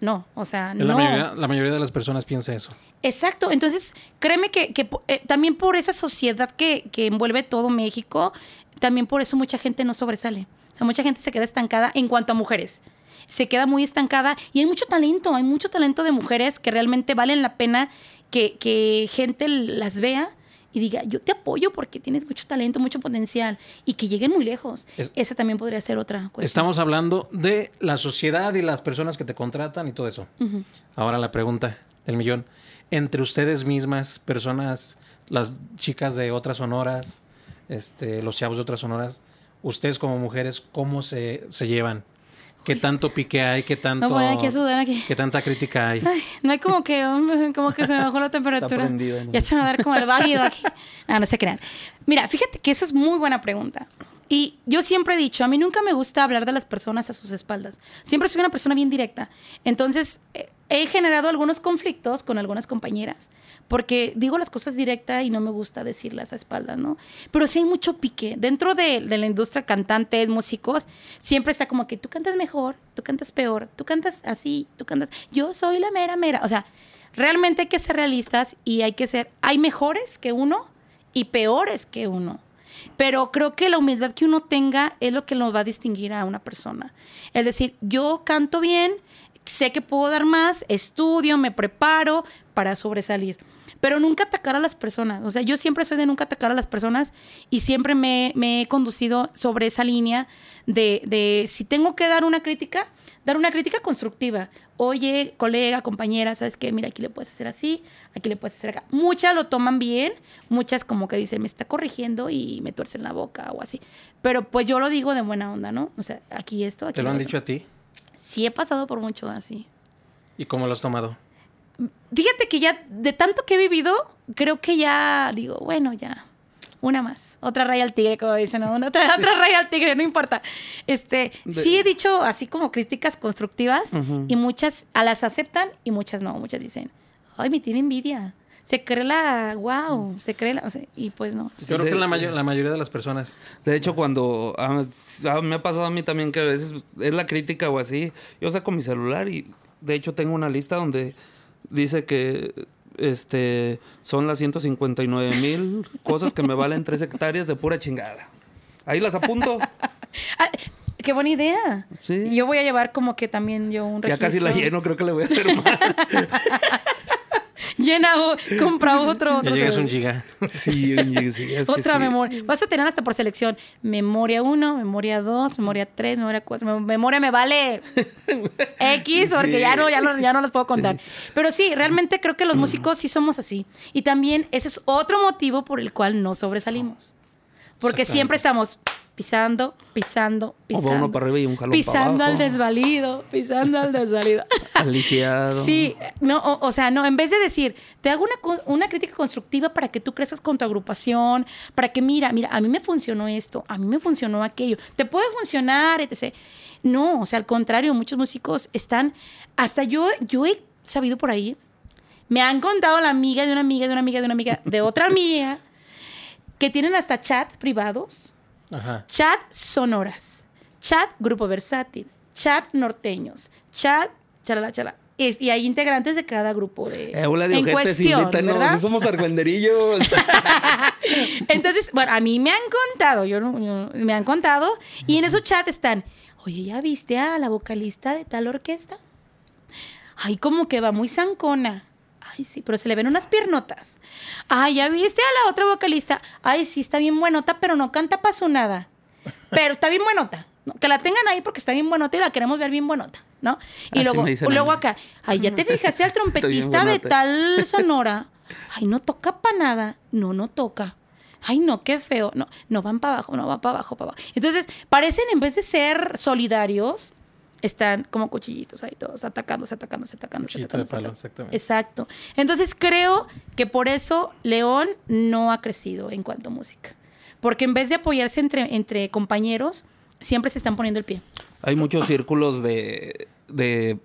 no, o sea, no. La, mayoría, la mayoría de las personas piensa eso. Exacto, entonces créeme que, que, eh, también por esa sociedad que, que envuelve todo México, también por eso mucha gente no sobresale. O sea, mucha gente se queda estancada en cuanto a mujeres. Se queda muy estancada y hay mucho talento, hay mucho talento de mujeres que realmente valen la pena que, que gente las vea y diga, yo te apoyo porque tienes mucho talento, mucho potencial y que lleguen muy lejos. Es- Esa también podría ser otra cuestión. Estamos hablando de la sociedad y las personas que te contratan y todo eso. Ahora la pregunta del millón. Entre ustedes mismas, personas, las chicas de otras sonoras, este, los chavos de otras sonoras, ustedes como mujeres, ¿cómo se, se llevan? ¿Qué tanto pique hay? ¿Qué tanto, No, que sudar aquí. ¿Qué tanta crítica hay? Ay, no hay como que, como que se me bajó la temperatura. prendido, ¿no? Ya se me va a dar como el válido aquí. No, no se crean. Mira, fíjate que esa es muy buena pregunta. Y yo siempre he dicho, a mí nunca me gusta hablar de las personas a sus espaldas. Siempre soy una persona bien directa. Entonces, eh, he generado algunos conflictos con algunas compañeras. Porque digo las cosas directas y no me gusta decirlas a espaldas, ¿no? Pero sí hay mucho pique. Dentro de, de la industria, cantantes, músicos, siempre está como que tú cantas mejor, tú cantas peor, tú cantas así, tú cantas. Yo soy la mera, mera. O sea, realmente hay que ser realistas y hay que ser. Hay mejores que uno y peores que uno. Pero creo que la humildad que uno tenga es lo que nos va a distinguir a una persona. Es decir, yo canto bien, sé que puedo dar más, estudio, me preparo para sobresalir. Pero nunca atacar a las personas. O sea, yo siempre soy de nunca atacar a las personas y siempre me, me he conducido sobre esa línea de, de si tengo que dar una crítica, dar una crítica constructiva. Oye, colega, compañera, ¿sabes qué? Mira, aquí le puedes hacer así, aquí le puedes hacer acá. Muchas lo toman bien, muchas como que dicen, me está corrigiendo y me tuercen la boca o así. Pero pues yo lo digo de buena onda, ¿no? O sea, aquí esto, aquí ¿Te lo han otro. dicho a ti? Sí he pasado por mucho así. ¿Y cómo lo has tomado? Fíjate que ya de tanto que he vivido, creo que ya digo, bueno, ya una más, otra raya al tigre, como dicen, ¿no? Una otra, otra raya al tigre, no importa. Este, De- sí he dicho así como críticas constructivas y muchas a las aceptan y muchas no, muchas dicen, ay, me tiene envidia. Se cree la, wow, se cree la, o sea, y pues no. Yo creo de- que la, la mayoría de las personas. De hecho, cuando me ha pasado a mí también que a veces es la crítica o así, yo saco mi celular y de hecho tengo una lista donde dice que este son las 159 mil cosas que me valen 3 hectáreas de pura chingada. Ahí las apunto. <laughs> Ah, qué buena idea. Sí. Yo voy a llevar como que también yo un Ya casi la registro. lleno, creo que le voy a hacer más. <laughs> Llena, o- compra otro, Ya otro. llegas celular. un giga. Sí, oye, sí, es que Otra sí. memoria. Vas a tener hasta por selección. Memoria 1, memoria 2, memoria 3, memoria 4. Memoria me vale <laughs> X porque Sí. ya no, ya no, ya no las puedo contar. Pero sí, realmente creo que los músicos sí somos así. Y también ese es otro motivo por el cual no sobresalimos. Porque siempre estamos pisando, pisando, O pisando. va uno para arriba y un jalón pisando para al desvalido, pisando al desvalido. <laughs> Aliciado. Sí, no, o, o sea, no, en vez de decir, te hago una, una crítica constructiva para que tú crezcas con tu agrupación, para que mira, mira, a mí me funcionó esto, a mí me funcionó aquello, te puede funcionar, etc. No, o sea, al contrario, muchos músicos están, hasta yo, yo he sabido por ahí, me han contado la amiga de una amiga, de una amiga, de una amiga, de otra <laughs> amiga, que tienen hasta chat privados Ajá. chat sonoras, chat grupo versátil, chat norteños, chat chalala chala. Es- y hay integrantes de cada grupo de Eh, hola de en cuestión, somos argüenderillos. <laughs> Entonces, bueno, a mí me han contado, yo, no- yo- me han contado, y en esos chats están, oye, ¿ya viste a la vocalista de tal orquesta? Ay, como que va muy zancona. Ay, sí, pero se le ven unas piernotas. Ay, ¿ya viste a la otra vocalista? Ay, sí, está bien buenota, pero no canta pa' su nada. Pero está bien buenota. ¿no? Que la tengan ahí porque está bien buenota y la queremos ver bien buenota, ¿no? Y Así luego, luego acá, ay, ¿ya te <laughs> fijaste al trompetista de tal <laughs> sonora? Ay, no toca para nada. No, no toca. Ay, no, qué feo. No, no van para abajo, no van para abajo, para abajo. Entonces, parecen, en vez de ser solidarios, están como cuchillitos ahí todos, atacándose, atacándose, atacándose. Cuchillito de atacándose, palo, atacándose. exactamente. Exacto. Entonces, creo que por eso León no ha crecido en cuanto a música. Porque en vez de apoyarse entre, entre compañeros, siempre se están poniendo el pie. Hay muchos círculos de... de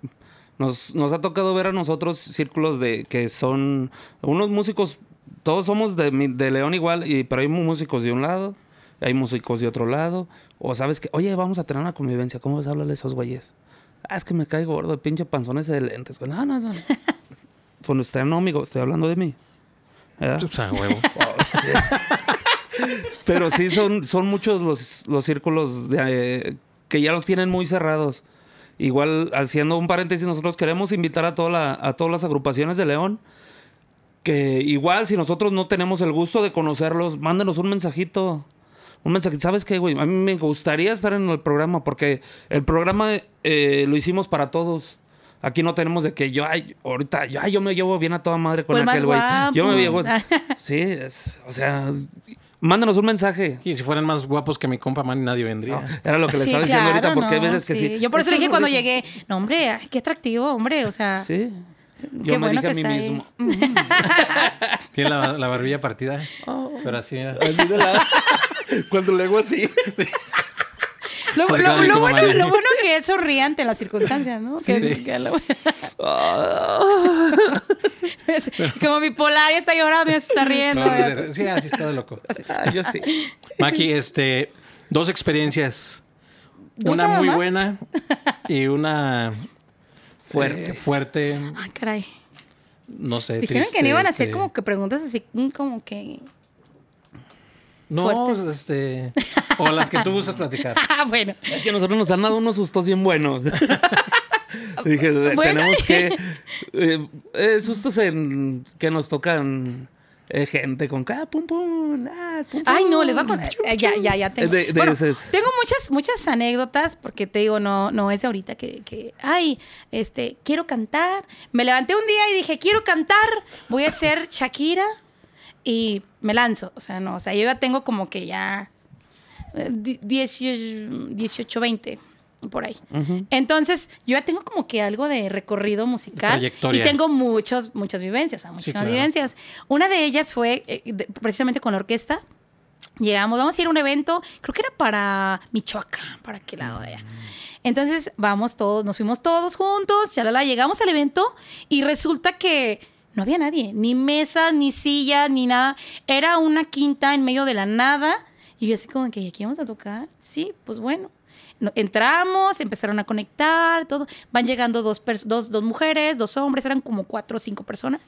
nos, nos ha tocado ver a nosotros círculos de que son unos músicos, todos somos de, mi- de León igual, y, pero hay músicos de un lado, hay músicos de otro lado, o sabes que, oye, vamos a tener una convivencia, ¿cómo vas a hablarle a esos güeyes? Ah, es que me cae gordo, el pinche panzón ese de lentes. güey. No, no, no. <laughs> Son usted, no, amigo, estoy hablando de mí. ¿Verdad? O sea, huevo. <laughs> Pero sí son, son muchos los, los círculos de, eh, que ya los tienen muy cerrados. Igual, haciendo un paréntesis, nosotros queremos invitar a, toda la- a todas las agrupaciones de León que igual si nosotros no tenemos el gusto de conocerlos, mándenos un mensajito. Un mensajito. ¿Sabes qué, güey? A mí me gustaría estar en el programa porque el programa eh, lo hicimos para todos. Aquí no tenemos de que yo, ay, ahorita, yo, ay, yo me llevo bien a toda madre con aquel güey. Yo me guapo. llevo. <laughs> Sí, es- o sea, mándanos un mensaje. Y si fueran más guapos que mi compa, man, nadie vendría. Era lo que le Sí, estaba diciendo ahorita, porque hay no, veces que sí. Yo por eso Es le dije cuando llegué, no, hombre, ay, qué atractivo, hombre, o sea, Sí. qué Yo me bueno dije que a mí ahí. mismo. <laughs> Tiene la, la barbilla partida. Oh. Pero así, mira. Así de la- Cuando le hago así. <laughs> Lo, vez bueno, lo bueno que él sonríe ante las circunstancias, ¿no? Que- Sí. que lo- Ah. <laughs> como bipolar, ya está llorando, ya se está riendo. No, sí, así está de loco. Ah, yo sí. Maki, este, dos experiencias. ¿Dos Una muy más? buena y una Fuerte. eh, fuerte, Ay, caray. no sé. Dijeron triste, que no iban a hacer este, como que preguntas así, como que... No, fuertes. este. <laughs> O las que tú gustas platicar. <laughs> Ah, bueno. Es que a nosotros nos han dado unos sustos bien buenos. <laughs> Dije, eh, Bueno. tenemos que. eh, eh, sustos en que nos tocan eh, gente con. Ah, pum, pum, ah, pum, Ay, no, pum. les voy a contar. Eh, Ya, ya, ya tengo. De- de Bueno, esas. tengo muchas, muchas anécdotas, porque te digo, no, no es de ahorita que, que, ay, este, quiero cantar. Me levanté un día y dije, quiero cantar, voy a ser Shakira y me lanzo. O sea, no, o sea, yo ya tengo como que ya eh, di- 18, 18, 20, por ahí. Entonces, yo ya tengo como que algo de recorrido musical. Trayectoria. Y tengo muchos, muchas vivencias, o sea, muchísimas claro. vivencias. Una de ellas fue eh, de- precisamente con la orquesta. Llegamos, vamos a ir a un evento, creo que era para Michoacán, para qué lado de allá. Entonces, vamos todos, nos fuimos todos juntos, chalala, llegamos al evento y resulta que no había nadie, ni mesas, ni sillas, ni nada. Era una quinta en medio de la nada. Y yo así como que, ¿y aquí vamos a tocar? Sí, pues bueno. No- entramos, empezaron a conectar, todo. Van llegando dos, dos, dos mujeres, dos hombres, eran como cuatro o cinco personas.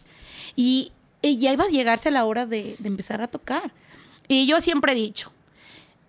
Y, y ya iba a llegarse la hora de empezar a tocar. Y yo siempre he dicho,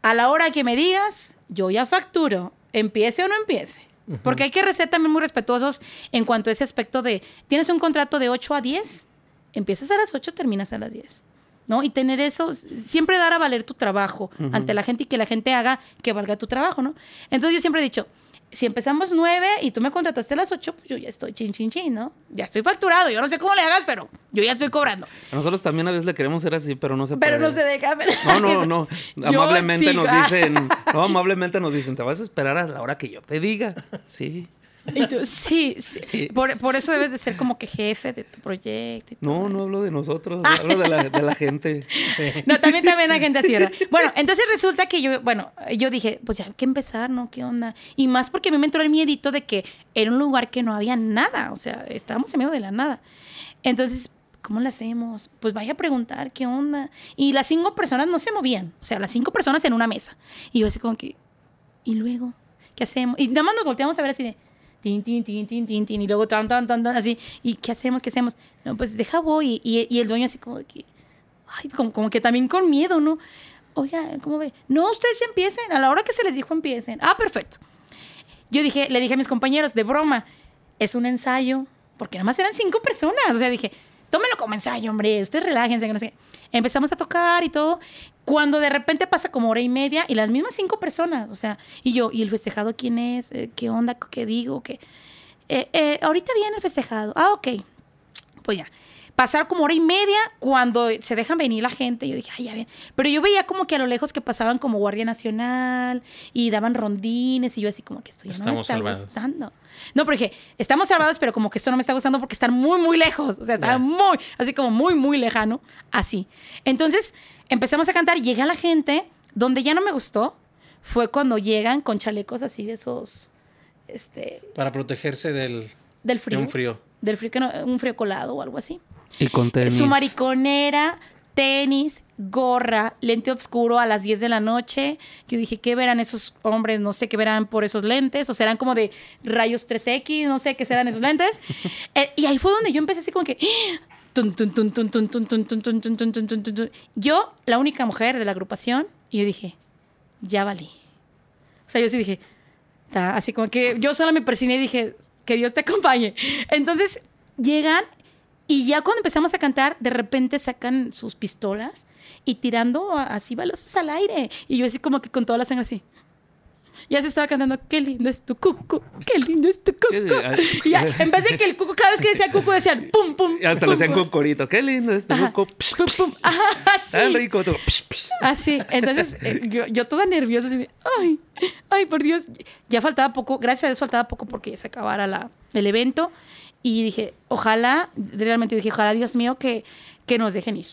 a la hora que me digas, yo ya facturo, empiece o no empiece. Porque hay que ser también muy respetuosos en cuanto a ese aspecto de, tienes un contrato de 8 a 10, empiezas a las 8, terminas a las 10. ¿No? Y tener eso, siempre dar a valer tu trabajo ante la gente y que la gente haga que valga tu trabajo, ¿no? Entonces yo siempre he dicho, si empezamos nueve y tú me contrataste a las ocho, pues yo ya estoy chin, chin, chin, ¿no? Ya estoy facturado. Yo no sé cómo le hagas, pero yo ya estoy cobrando. A nosotros también a veces le queremos ser así, pero no se Pero puede. no se deja. No, no, <laughs> no. Yo Amablemente nos dicen, no, amablemente nos dicen, te vas a esperar a la hora que yo te diga. Sí. Y tú, sí, sí. Sí. Por, por eso debes de ser como que jefe de tu proyecto. y todo. No, no hablo de nosotros, hablo de la, de la gente. <laughs> No, también también hay gente así, ¿verdad? Bueno, entonces resulta que yo, bueno, yo dije, pues ya hay que empezar, ¿no? ¿Qué onda? Y más porque a mí me entró el miedito de que era un lugar que no había nada, o sea, estábamos en medio de la nada. Entonces, ¿cómo lo hacemos? Pues vaya a preguntar, ¿qué onda? Y las cinco personas no se movían, o sea, las cinco personas en una mesa. Y yo así como que, ¿y luego? ¿Qué hacemos? Y nada más nos volteamos a ver así de, tin, tin, tin, tin, tin, tin, y luego tan, tan, tan, tan, así, ¿y qué hacemos? ¿Qué hacemos? No, pues deja voy. Y, el dueño así como que, ay, como, como que también con miedo, ¿no? Oiga, ¿cómo ve? No, ustedes ya empiecen, a la hora que se les dijo empiecen. Ah, perfecto. Yo dije, le dije a mis compañeros, de broma, es un ensayo, porque nada más eran cinco personas. O sea, dije, tómenlo como ensayo, hombre, ustedes relájense, que no sé. Empezamos a tocar y todo, cuando de repente pasa como hora y media y las mismas cinco personas, o sea, y yo, ¿y el festejado quién es? Eh, ¿Qué onda? ¿Qué digo? ¿Qué? Eh, eh, ahorita viene el festejado. Ah, ok. Pues ya. Pasaron como hora y media cuando se dejan venir la gente. Yo dije, ay, ya ven. Pero yo veía como que a lo lejos que pasaban como Guardia Nacional y daban rondines y yo así como que esto ya no me Estamos está salvados. gustando. No, pero dije, estamos salvados, pero como que esto no me está gustando porque están muy, muy lejos. O sea, está Ya. muy, así como muy, muy lejano. Así. Entonces empezamos a cantar, llega la gente. Donde ya no me gustó fue cuando llegan con chalecos así de esos, este, Para protegerse del, del de frío. un frío. Del frío que no, un frío colado o algo así. Y con. Su mariconera, tenis, gorra, lente oscuro a las 10 de la noche. Yo dije, ¿qué verán esos hombres? No sé qué verán por esos lentes. O serán como de rayos 3X, no sé qué serán esos lentes. y ahí fue donde yo empecé así como que... Yo, la única mujer de la agrupación, y yo dije, ya valí. O sea, yo sí dije, así como que yo sola me persiné y dije, que Dios te acompañe. Entonces, llegan y ya cuando empezamos a cantar, de repente sacan sus pistolas y tirando así balazos al aire. Y yo así como que con toda la sangre así. Ya se estaba cantando, qué lindo es tu cucu, qué lindo es tu cucu. Y ya, <laughs> en vez de que el cucu, cada vez que decía cucu, decían pum, pum. Y hasta pum, le hacían pum. con corito. Qué lindo Ajá. cuco. Psh, Pum, pum. <laughs> Ajá, así. Tan rico. psh. Así, entonces <laughs> eh, yo, yo toda nerviosa, así ay, ay, por Dios, ya faltaba poco, gracias a Dios faltaba poco porque ya se acabara la, el evento. Y dije, ojalá, realmente dije, ojalá, Dios mío, que, que nos dejen ir.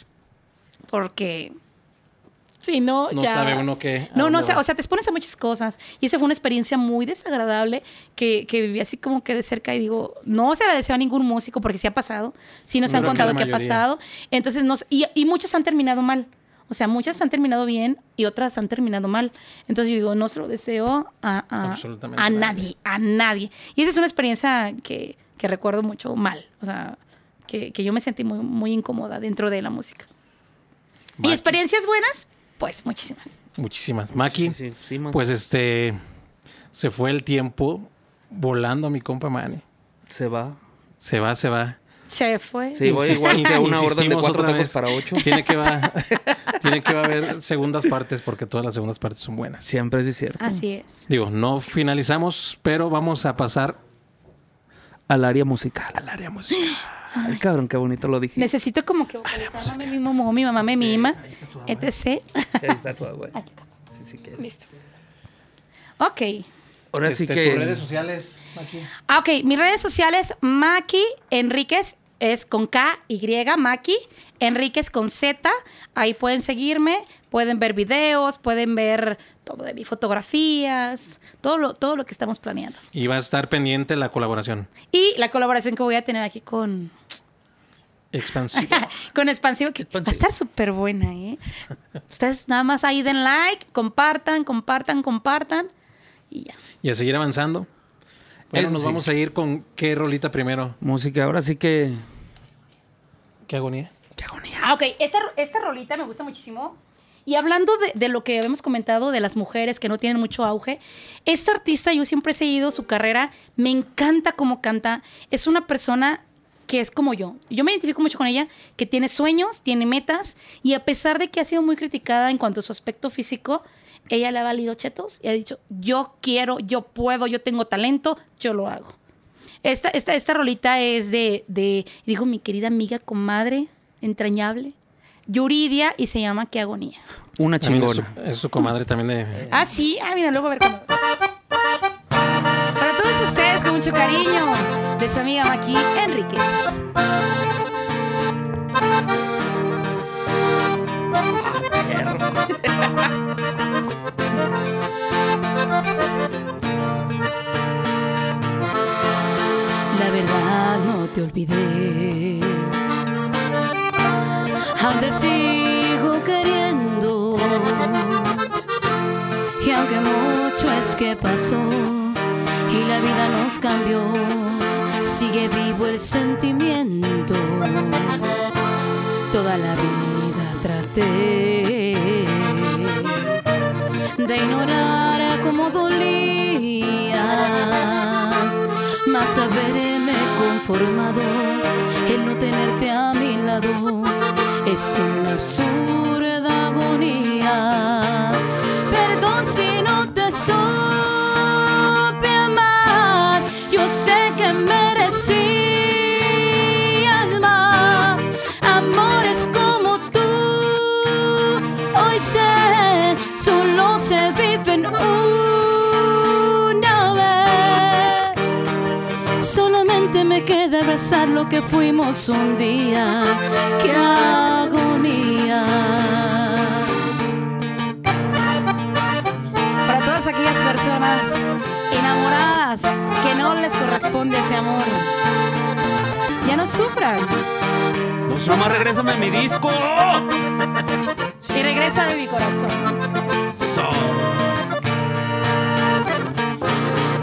Porque si no, No ya. sabe uno qué. No, no, o sea, o sea, te expones a muchas cosas. Y esa fue una experiencia muy desagradable que, que viví así como que de cerca y digo, no se la deseo a ningún músico porque sí ha pasado. Sí nos han que contado la que ha pasado. Entonces, nos, y, y muchas han terminado mal. O sea, muchas han terminado bien y otras han terminado mal. Entonces yo digo, no se lo deseo a, a- a nadie, a nadie. Y esa es una experiencia que, que recuerdo mucho mal. O sea, que, que yo me sentí muy, muy incómoda dentro de la música. ¿Y Maki. experiencias buenas? Pues muchísimas. Muchísimas. Maki, pues este. Se fue el tiempo volando, mi compa Manny. Se va. Se va, se va. Se fue. Sí, voy igual que una orden de cuatro otra tacos para ocho. Tiene que, va, <laughs> tiene que va a haber segundas partes porque todas las segundas partes son buenas. Siempre es cierto. Así es. Digo, no finalizamos, pero vamos a pasar Al área musical. al área musical. <gasps> Ay, cabrón, qué bonito lo dijiste. Necesito como que vocalizar, mami, mi mamá, mi mamá me mima, etc. Sí, ahí está tu <laughs> agua. Sí, sí, que- Listo. Ok. Ahora sí Este, que. tus redes sociales, Maki. Ah, ok, mis redes sociales, Maki Enríquez es con K, Y, Maki, Enríquez con Z. Ahí pueden seguirme, pueden ver videos, pueden ver todo de mis fotografías, todo lo, todo lo que estamos planeando. Y va a estar pendiente la colaboración Y la colaboración que voy a tener aquí con, expansiva. <laughs> con Expansivo, que va a estar súper buena, ¿eh? Ustedes nada más ahí den like, compartan, compartan, compartan y ya. y a seguir avanzando. Bueno, Eso nos sí. vamos a ir con qué rolita primero. Música, ahora sí que. ¿Qué agonía? Qué agonía. Ah, ok. Esta, esta rolita me gusta muchísimo. Y hablando de, lo que habíamos comentado de las mujeres que no tienen mucho auge, esta artista yo siempre he seguido su carrera, me encanta cómo canta, es una persona que es como yo. Yo me identifico mucho con ella, que tiene sueños, tiene metas y a pesar de que ha sido muy criticada en cuanto a su aspecto físico, ella le ha valido chetos y ha dicho, yo quiero, yo puedo, yo tengo talento, yo lo hago. Esta, esta, esta rolita es de, de, dijo mi querida amiga, comadre, entrañable, Yuridia, y se llama Qué agonía. Una También es su, chingona. es su comadre también de... Ah, sí, ah, mira, luego a ver cómo. Para todos ustedes, con mucho cariño, de su amiga Maki Enríquez. La verdad no te olvidé. Aún te sigo queriendo. Y aunque mucho es que pasó y la vida nos cambió, sigue vivo el sentimiento. Toda la vida traté de ignorar cómo dolías, más haberme conformado el no tenerte a mi lado es una absurda agonía. Abrazar lo que fuimos un día. ¡Qué agonía! Para todas aquellas personas enamoradas que no les corresponde ese amor, ya no sufran Nomás regrésame mi disco. y regresa de mi corazón.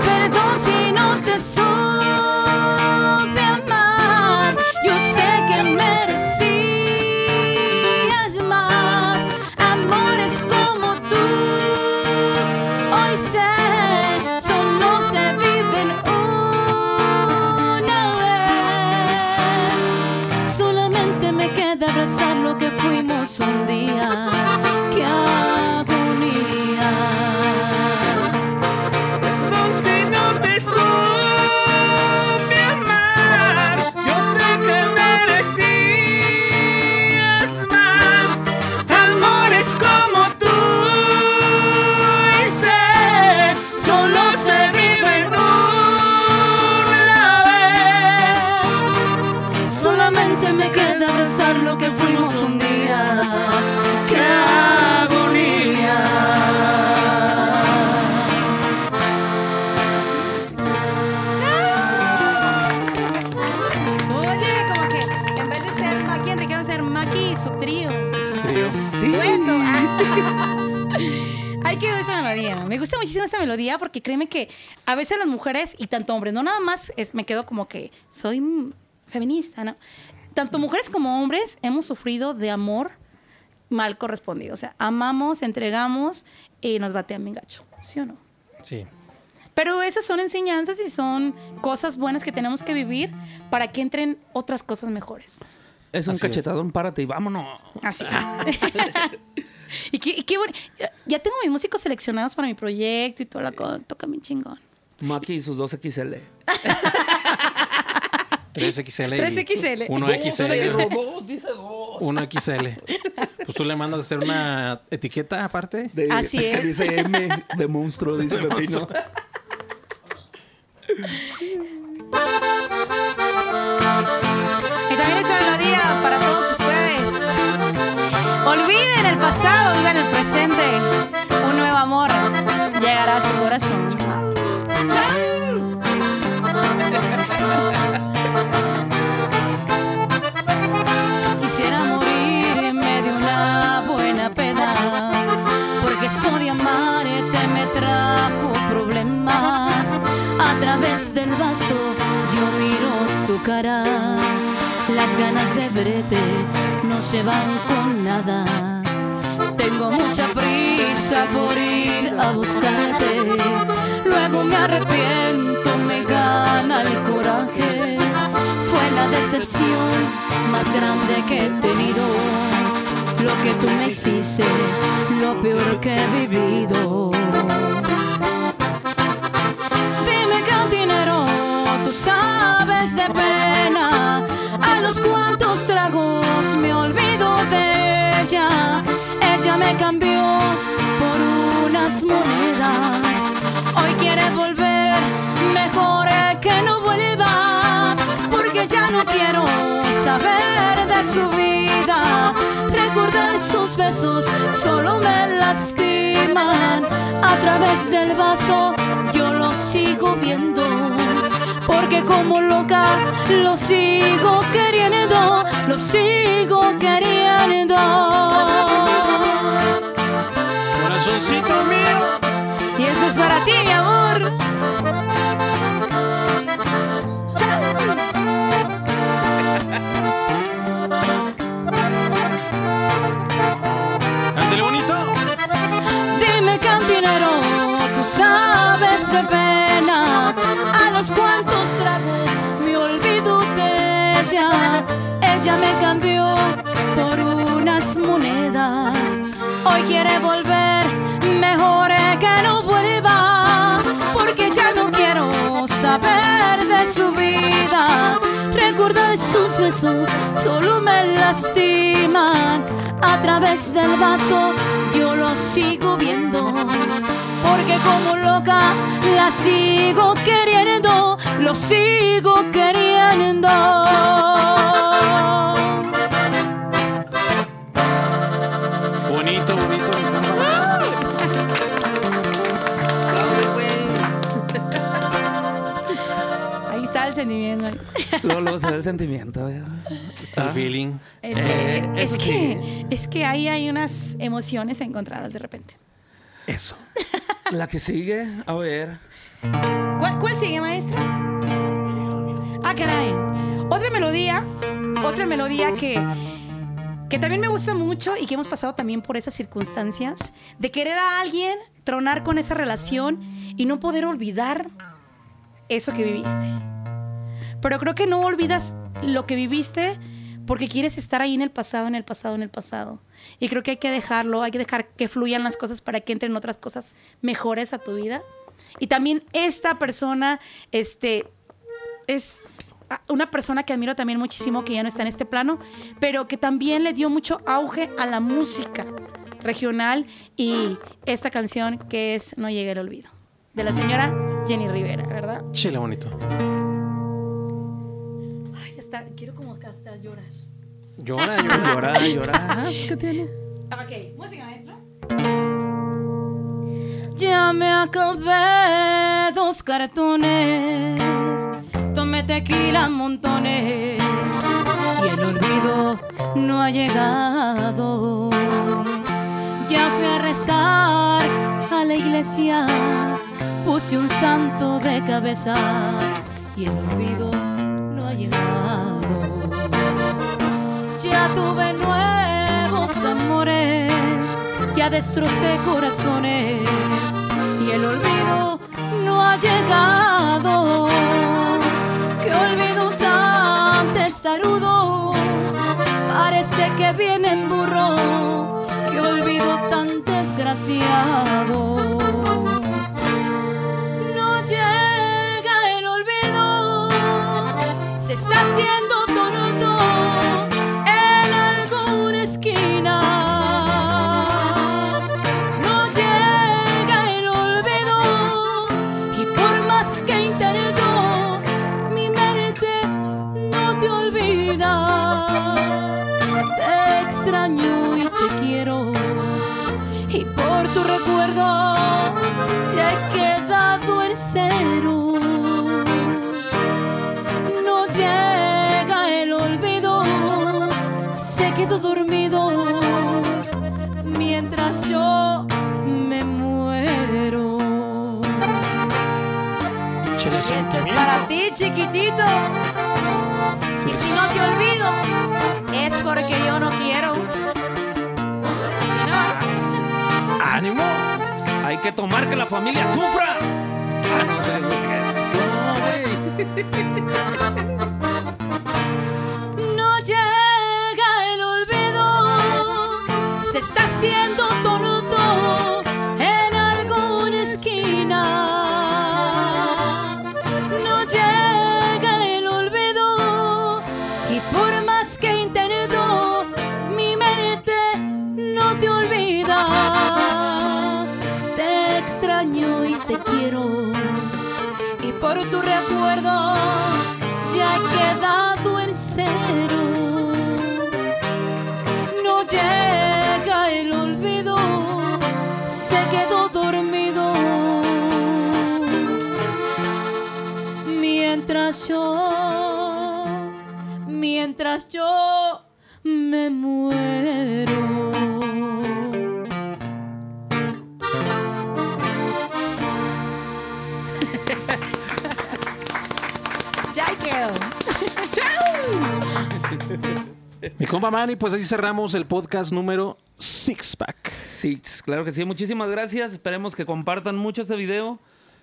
Perdón si no te supe un día. Su trío. Sí. Dueto. <laughs> Ay, qué esa melodía. Me gusta muchísimo esta melodía porque créeme que a veces las mujeres y tanto hombres, no nada más es, me quedo como que soy feminista, ¿no? Tanto mujeres como hombres hemos sufrido de amor mal correspondido. O sea, amamos, entregamos y nos batean bien gacho. ¿Sí o no? Sí. Pero esas son enseñanzas y son cosas buenas que tenemos que vivir para que entren otras cosas mejores. Es un Así es. cachetadón, párate y vámonos. Así. <laughs> y qué, y qué bueno. Ya- tengo mis músicos seleccionados para mi proyecto y toda la cosa. Toca mi chingón. Maki y sus dos XL. 3XL. <laughs> y 3XL. 1XL. dos, dice dos. 1XL. Pues tú le mandas a hacer una etiqueta aparte. De- Así que es. dice M de monstruo, dice <laughs> Pepino. Y también esa melodía para todos ustedes. Olviden el pasado, vivan el presente. Un nuevo amor llegará a su corazón. Quisiera morirme de una buena peda, porque esto de amarte me trajo problemas. A través del vaso las ganas de verte no se van con nada. Tengo mucha prisa por ir a buscarte, luego me arrepiento, me gana el coraje. Fue la decepción más grande que he tenido. lo que tú me hiciste, lo peor que he vivido. De pena a los cuantos tragos me olvido de ella. Ella me cambió por unas monedas. Hoy quiere volver, mejor que no vuelva, porque ya no quiero saber de su vida. Recordar sus besos solo me lastiman. A través del vaso yo lo sigo viendo. Porque como loca lo sigo queriendo, lo sigo queriendo. Corazoncito mío. Y eso es para ti, mi amor. Ándale bonito. Dime cantinero, tú sabes de pena Ella me cambió por unas monedas. Hoy quiere volver, mejor que no vuelva, porque ya no quiero saber de su vida. Recordar sus besos solo me lastiman. A través del vaso yo lo sigo viendo. Porque como loca la sigo queriendo, lo sigo queriendo. <laughs> Luego, luego se ve el sentimiento. Está el feeling. Eh, es, eso que, es que ahí hay unas emociones encontradas de repente. Eso. La que sigue, a ver. ¿Cuál, cuál sigue, maestra? Ah, caray. Otra melodía, otra melodía que, que también me gusta mucho y que hemos pasado también por esas circunstancias de querer a alguien, tronar con esa relación y no poder olvidar eso que viviste. Pero creo que no olvidas lo que viviste porque quieres estar ahí en el pasado, en el pasado, en el pasado. Y creo que hay que dejarlo, hay que dejar que fluyan las cosas para que entren otras cosas mejores a tu vida. Y también esta persona, este, es una persona que admiro también muchísimo, que ya no está en este plano, pero que también le dio mucho auge a la música regional y esta canción que es No llegue el olvido, de la señora Jenny Rivera, ¿verdad? Chile bonito. Hasta, quiero como hasta llorar. Llora, llora. Llora, <laughs> llora. Ah, pues, ¿qué tiene? Ok, música, maestro. Ya me acabé dos cartones, tomé tequila montones y el olvido no ha llegado. Ya fui a rezar a la iglesia, puse un santo de cabeza y el olvido no llegado. Ya tuve nuevos amores, ya destrocé corazones y el olvido no ha llegado. Que olvido tan testarudo, parece que viene en burro. Que olvido tan desgraciado. Se está haciendo dormido mientras yo me muero. Y esto es para ti, chiquitito. Y si no te olvido, es porque yo no quiero. Si no, ¡Ánimo! Hay que tomar que la familia sufra. Ah, no, no, no, <laughs> haciendo tonto en alguna esquina. No llega el olvido y por más que intento, mi mente no te olvida. Te extraño y te quiero y por tu recuerdo ya he quedado en ceros. Yo, mientras yo me muero. <laughs> Ya quedó. <laughs> Mi compa Manny, pues así cerramos el podcast número Six Pack. Sí, claro que sí. Muchísimas gracias. Esperemos que compartan mucho este video.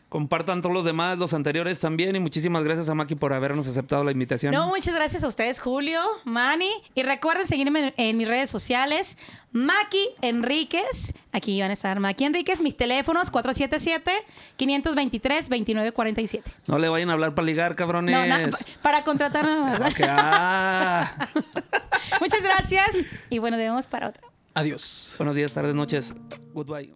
Compartan todos los demás, los anteriores también. Y muchísimas gracias a Maki por habernos aceptado la invitación. No, muchas gracias a ustedes, Julio, Manny. Y recuerden seguirme en, en mis redes sociales, Maki Enríquez. Aquí van a estar Maki Enríquez, mis teléfonos 477-523-2947. No le vayan a hablar para ligar, cabrones. No, na- pa- para contratar nada <laughs> más. Ok, ah. <laughs> Muchas gracias. Y bueno, debemos para otra. Adiós. Buenos días, tardes, noches. Goodbye.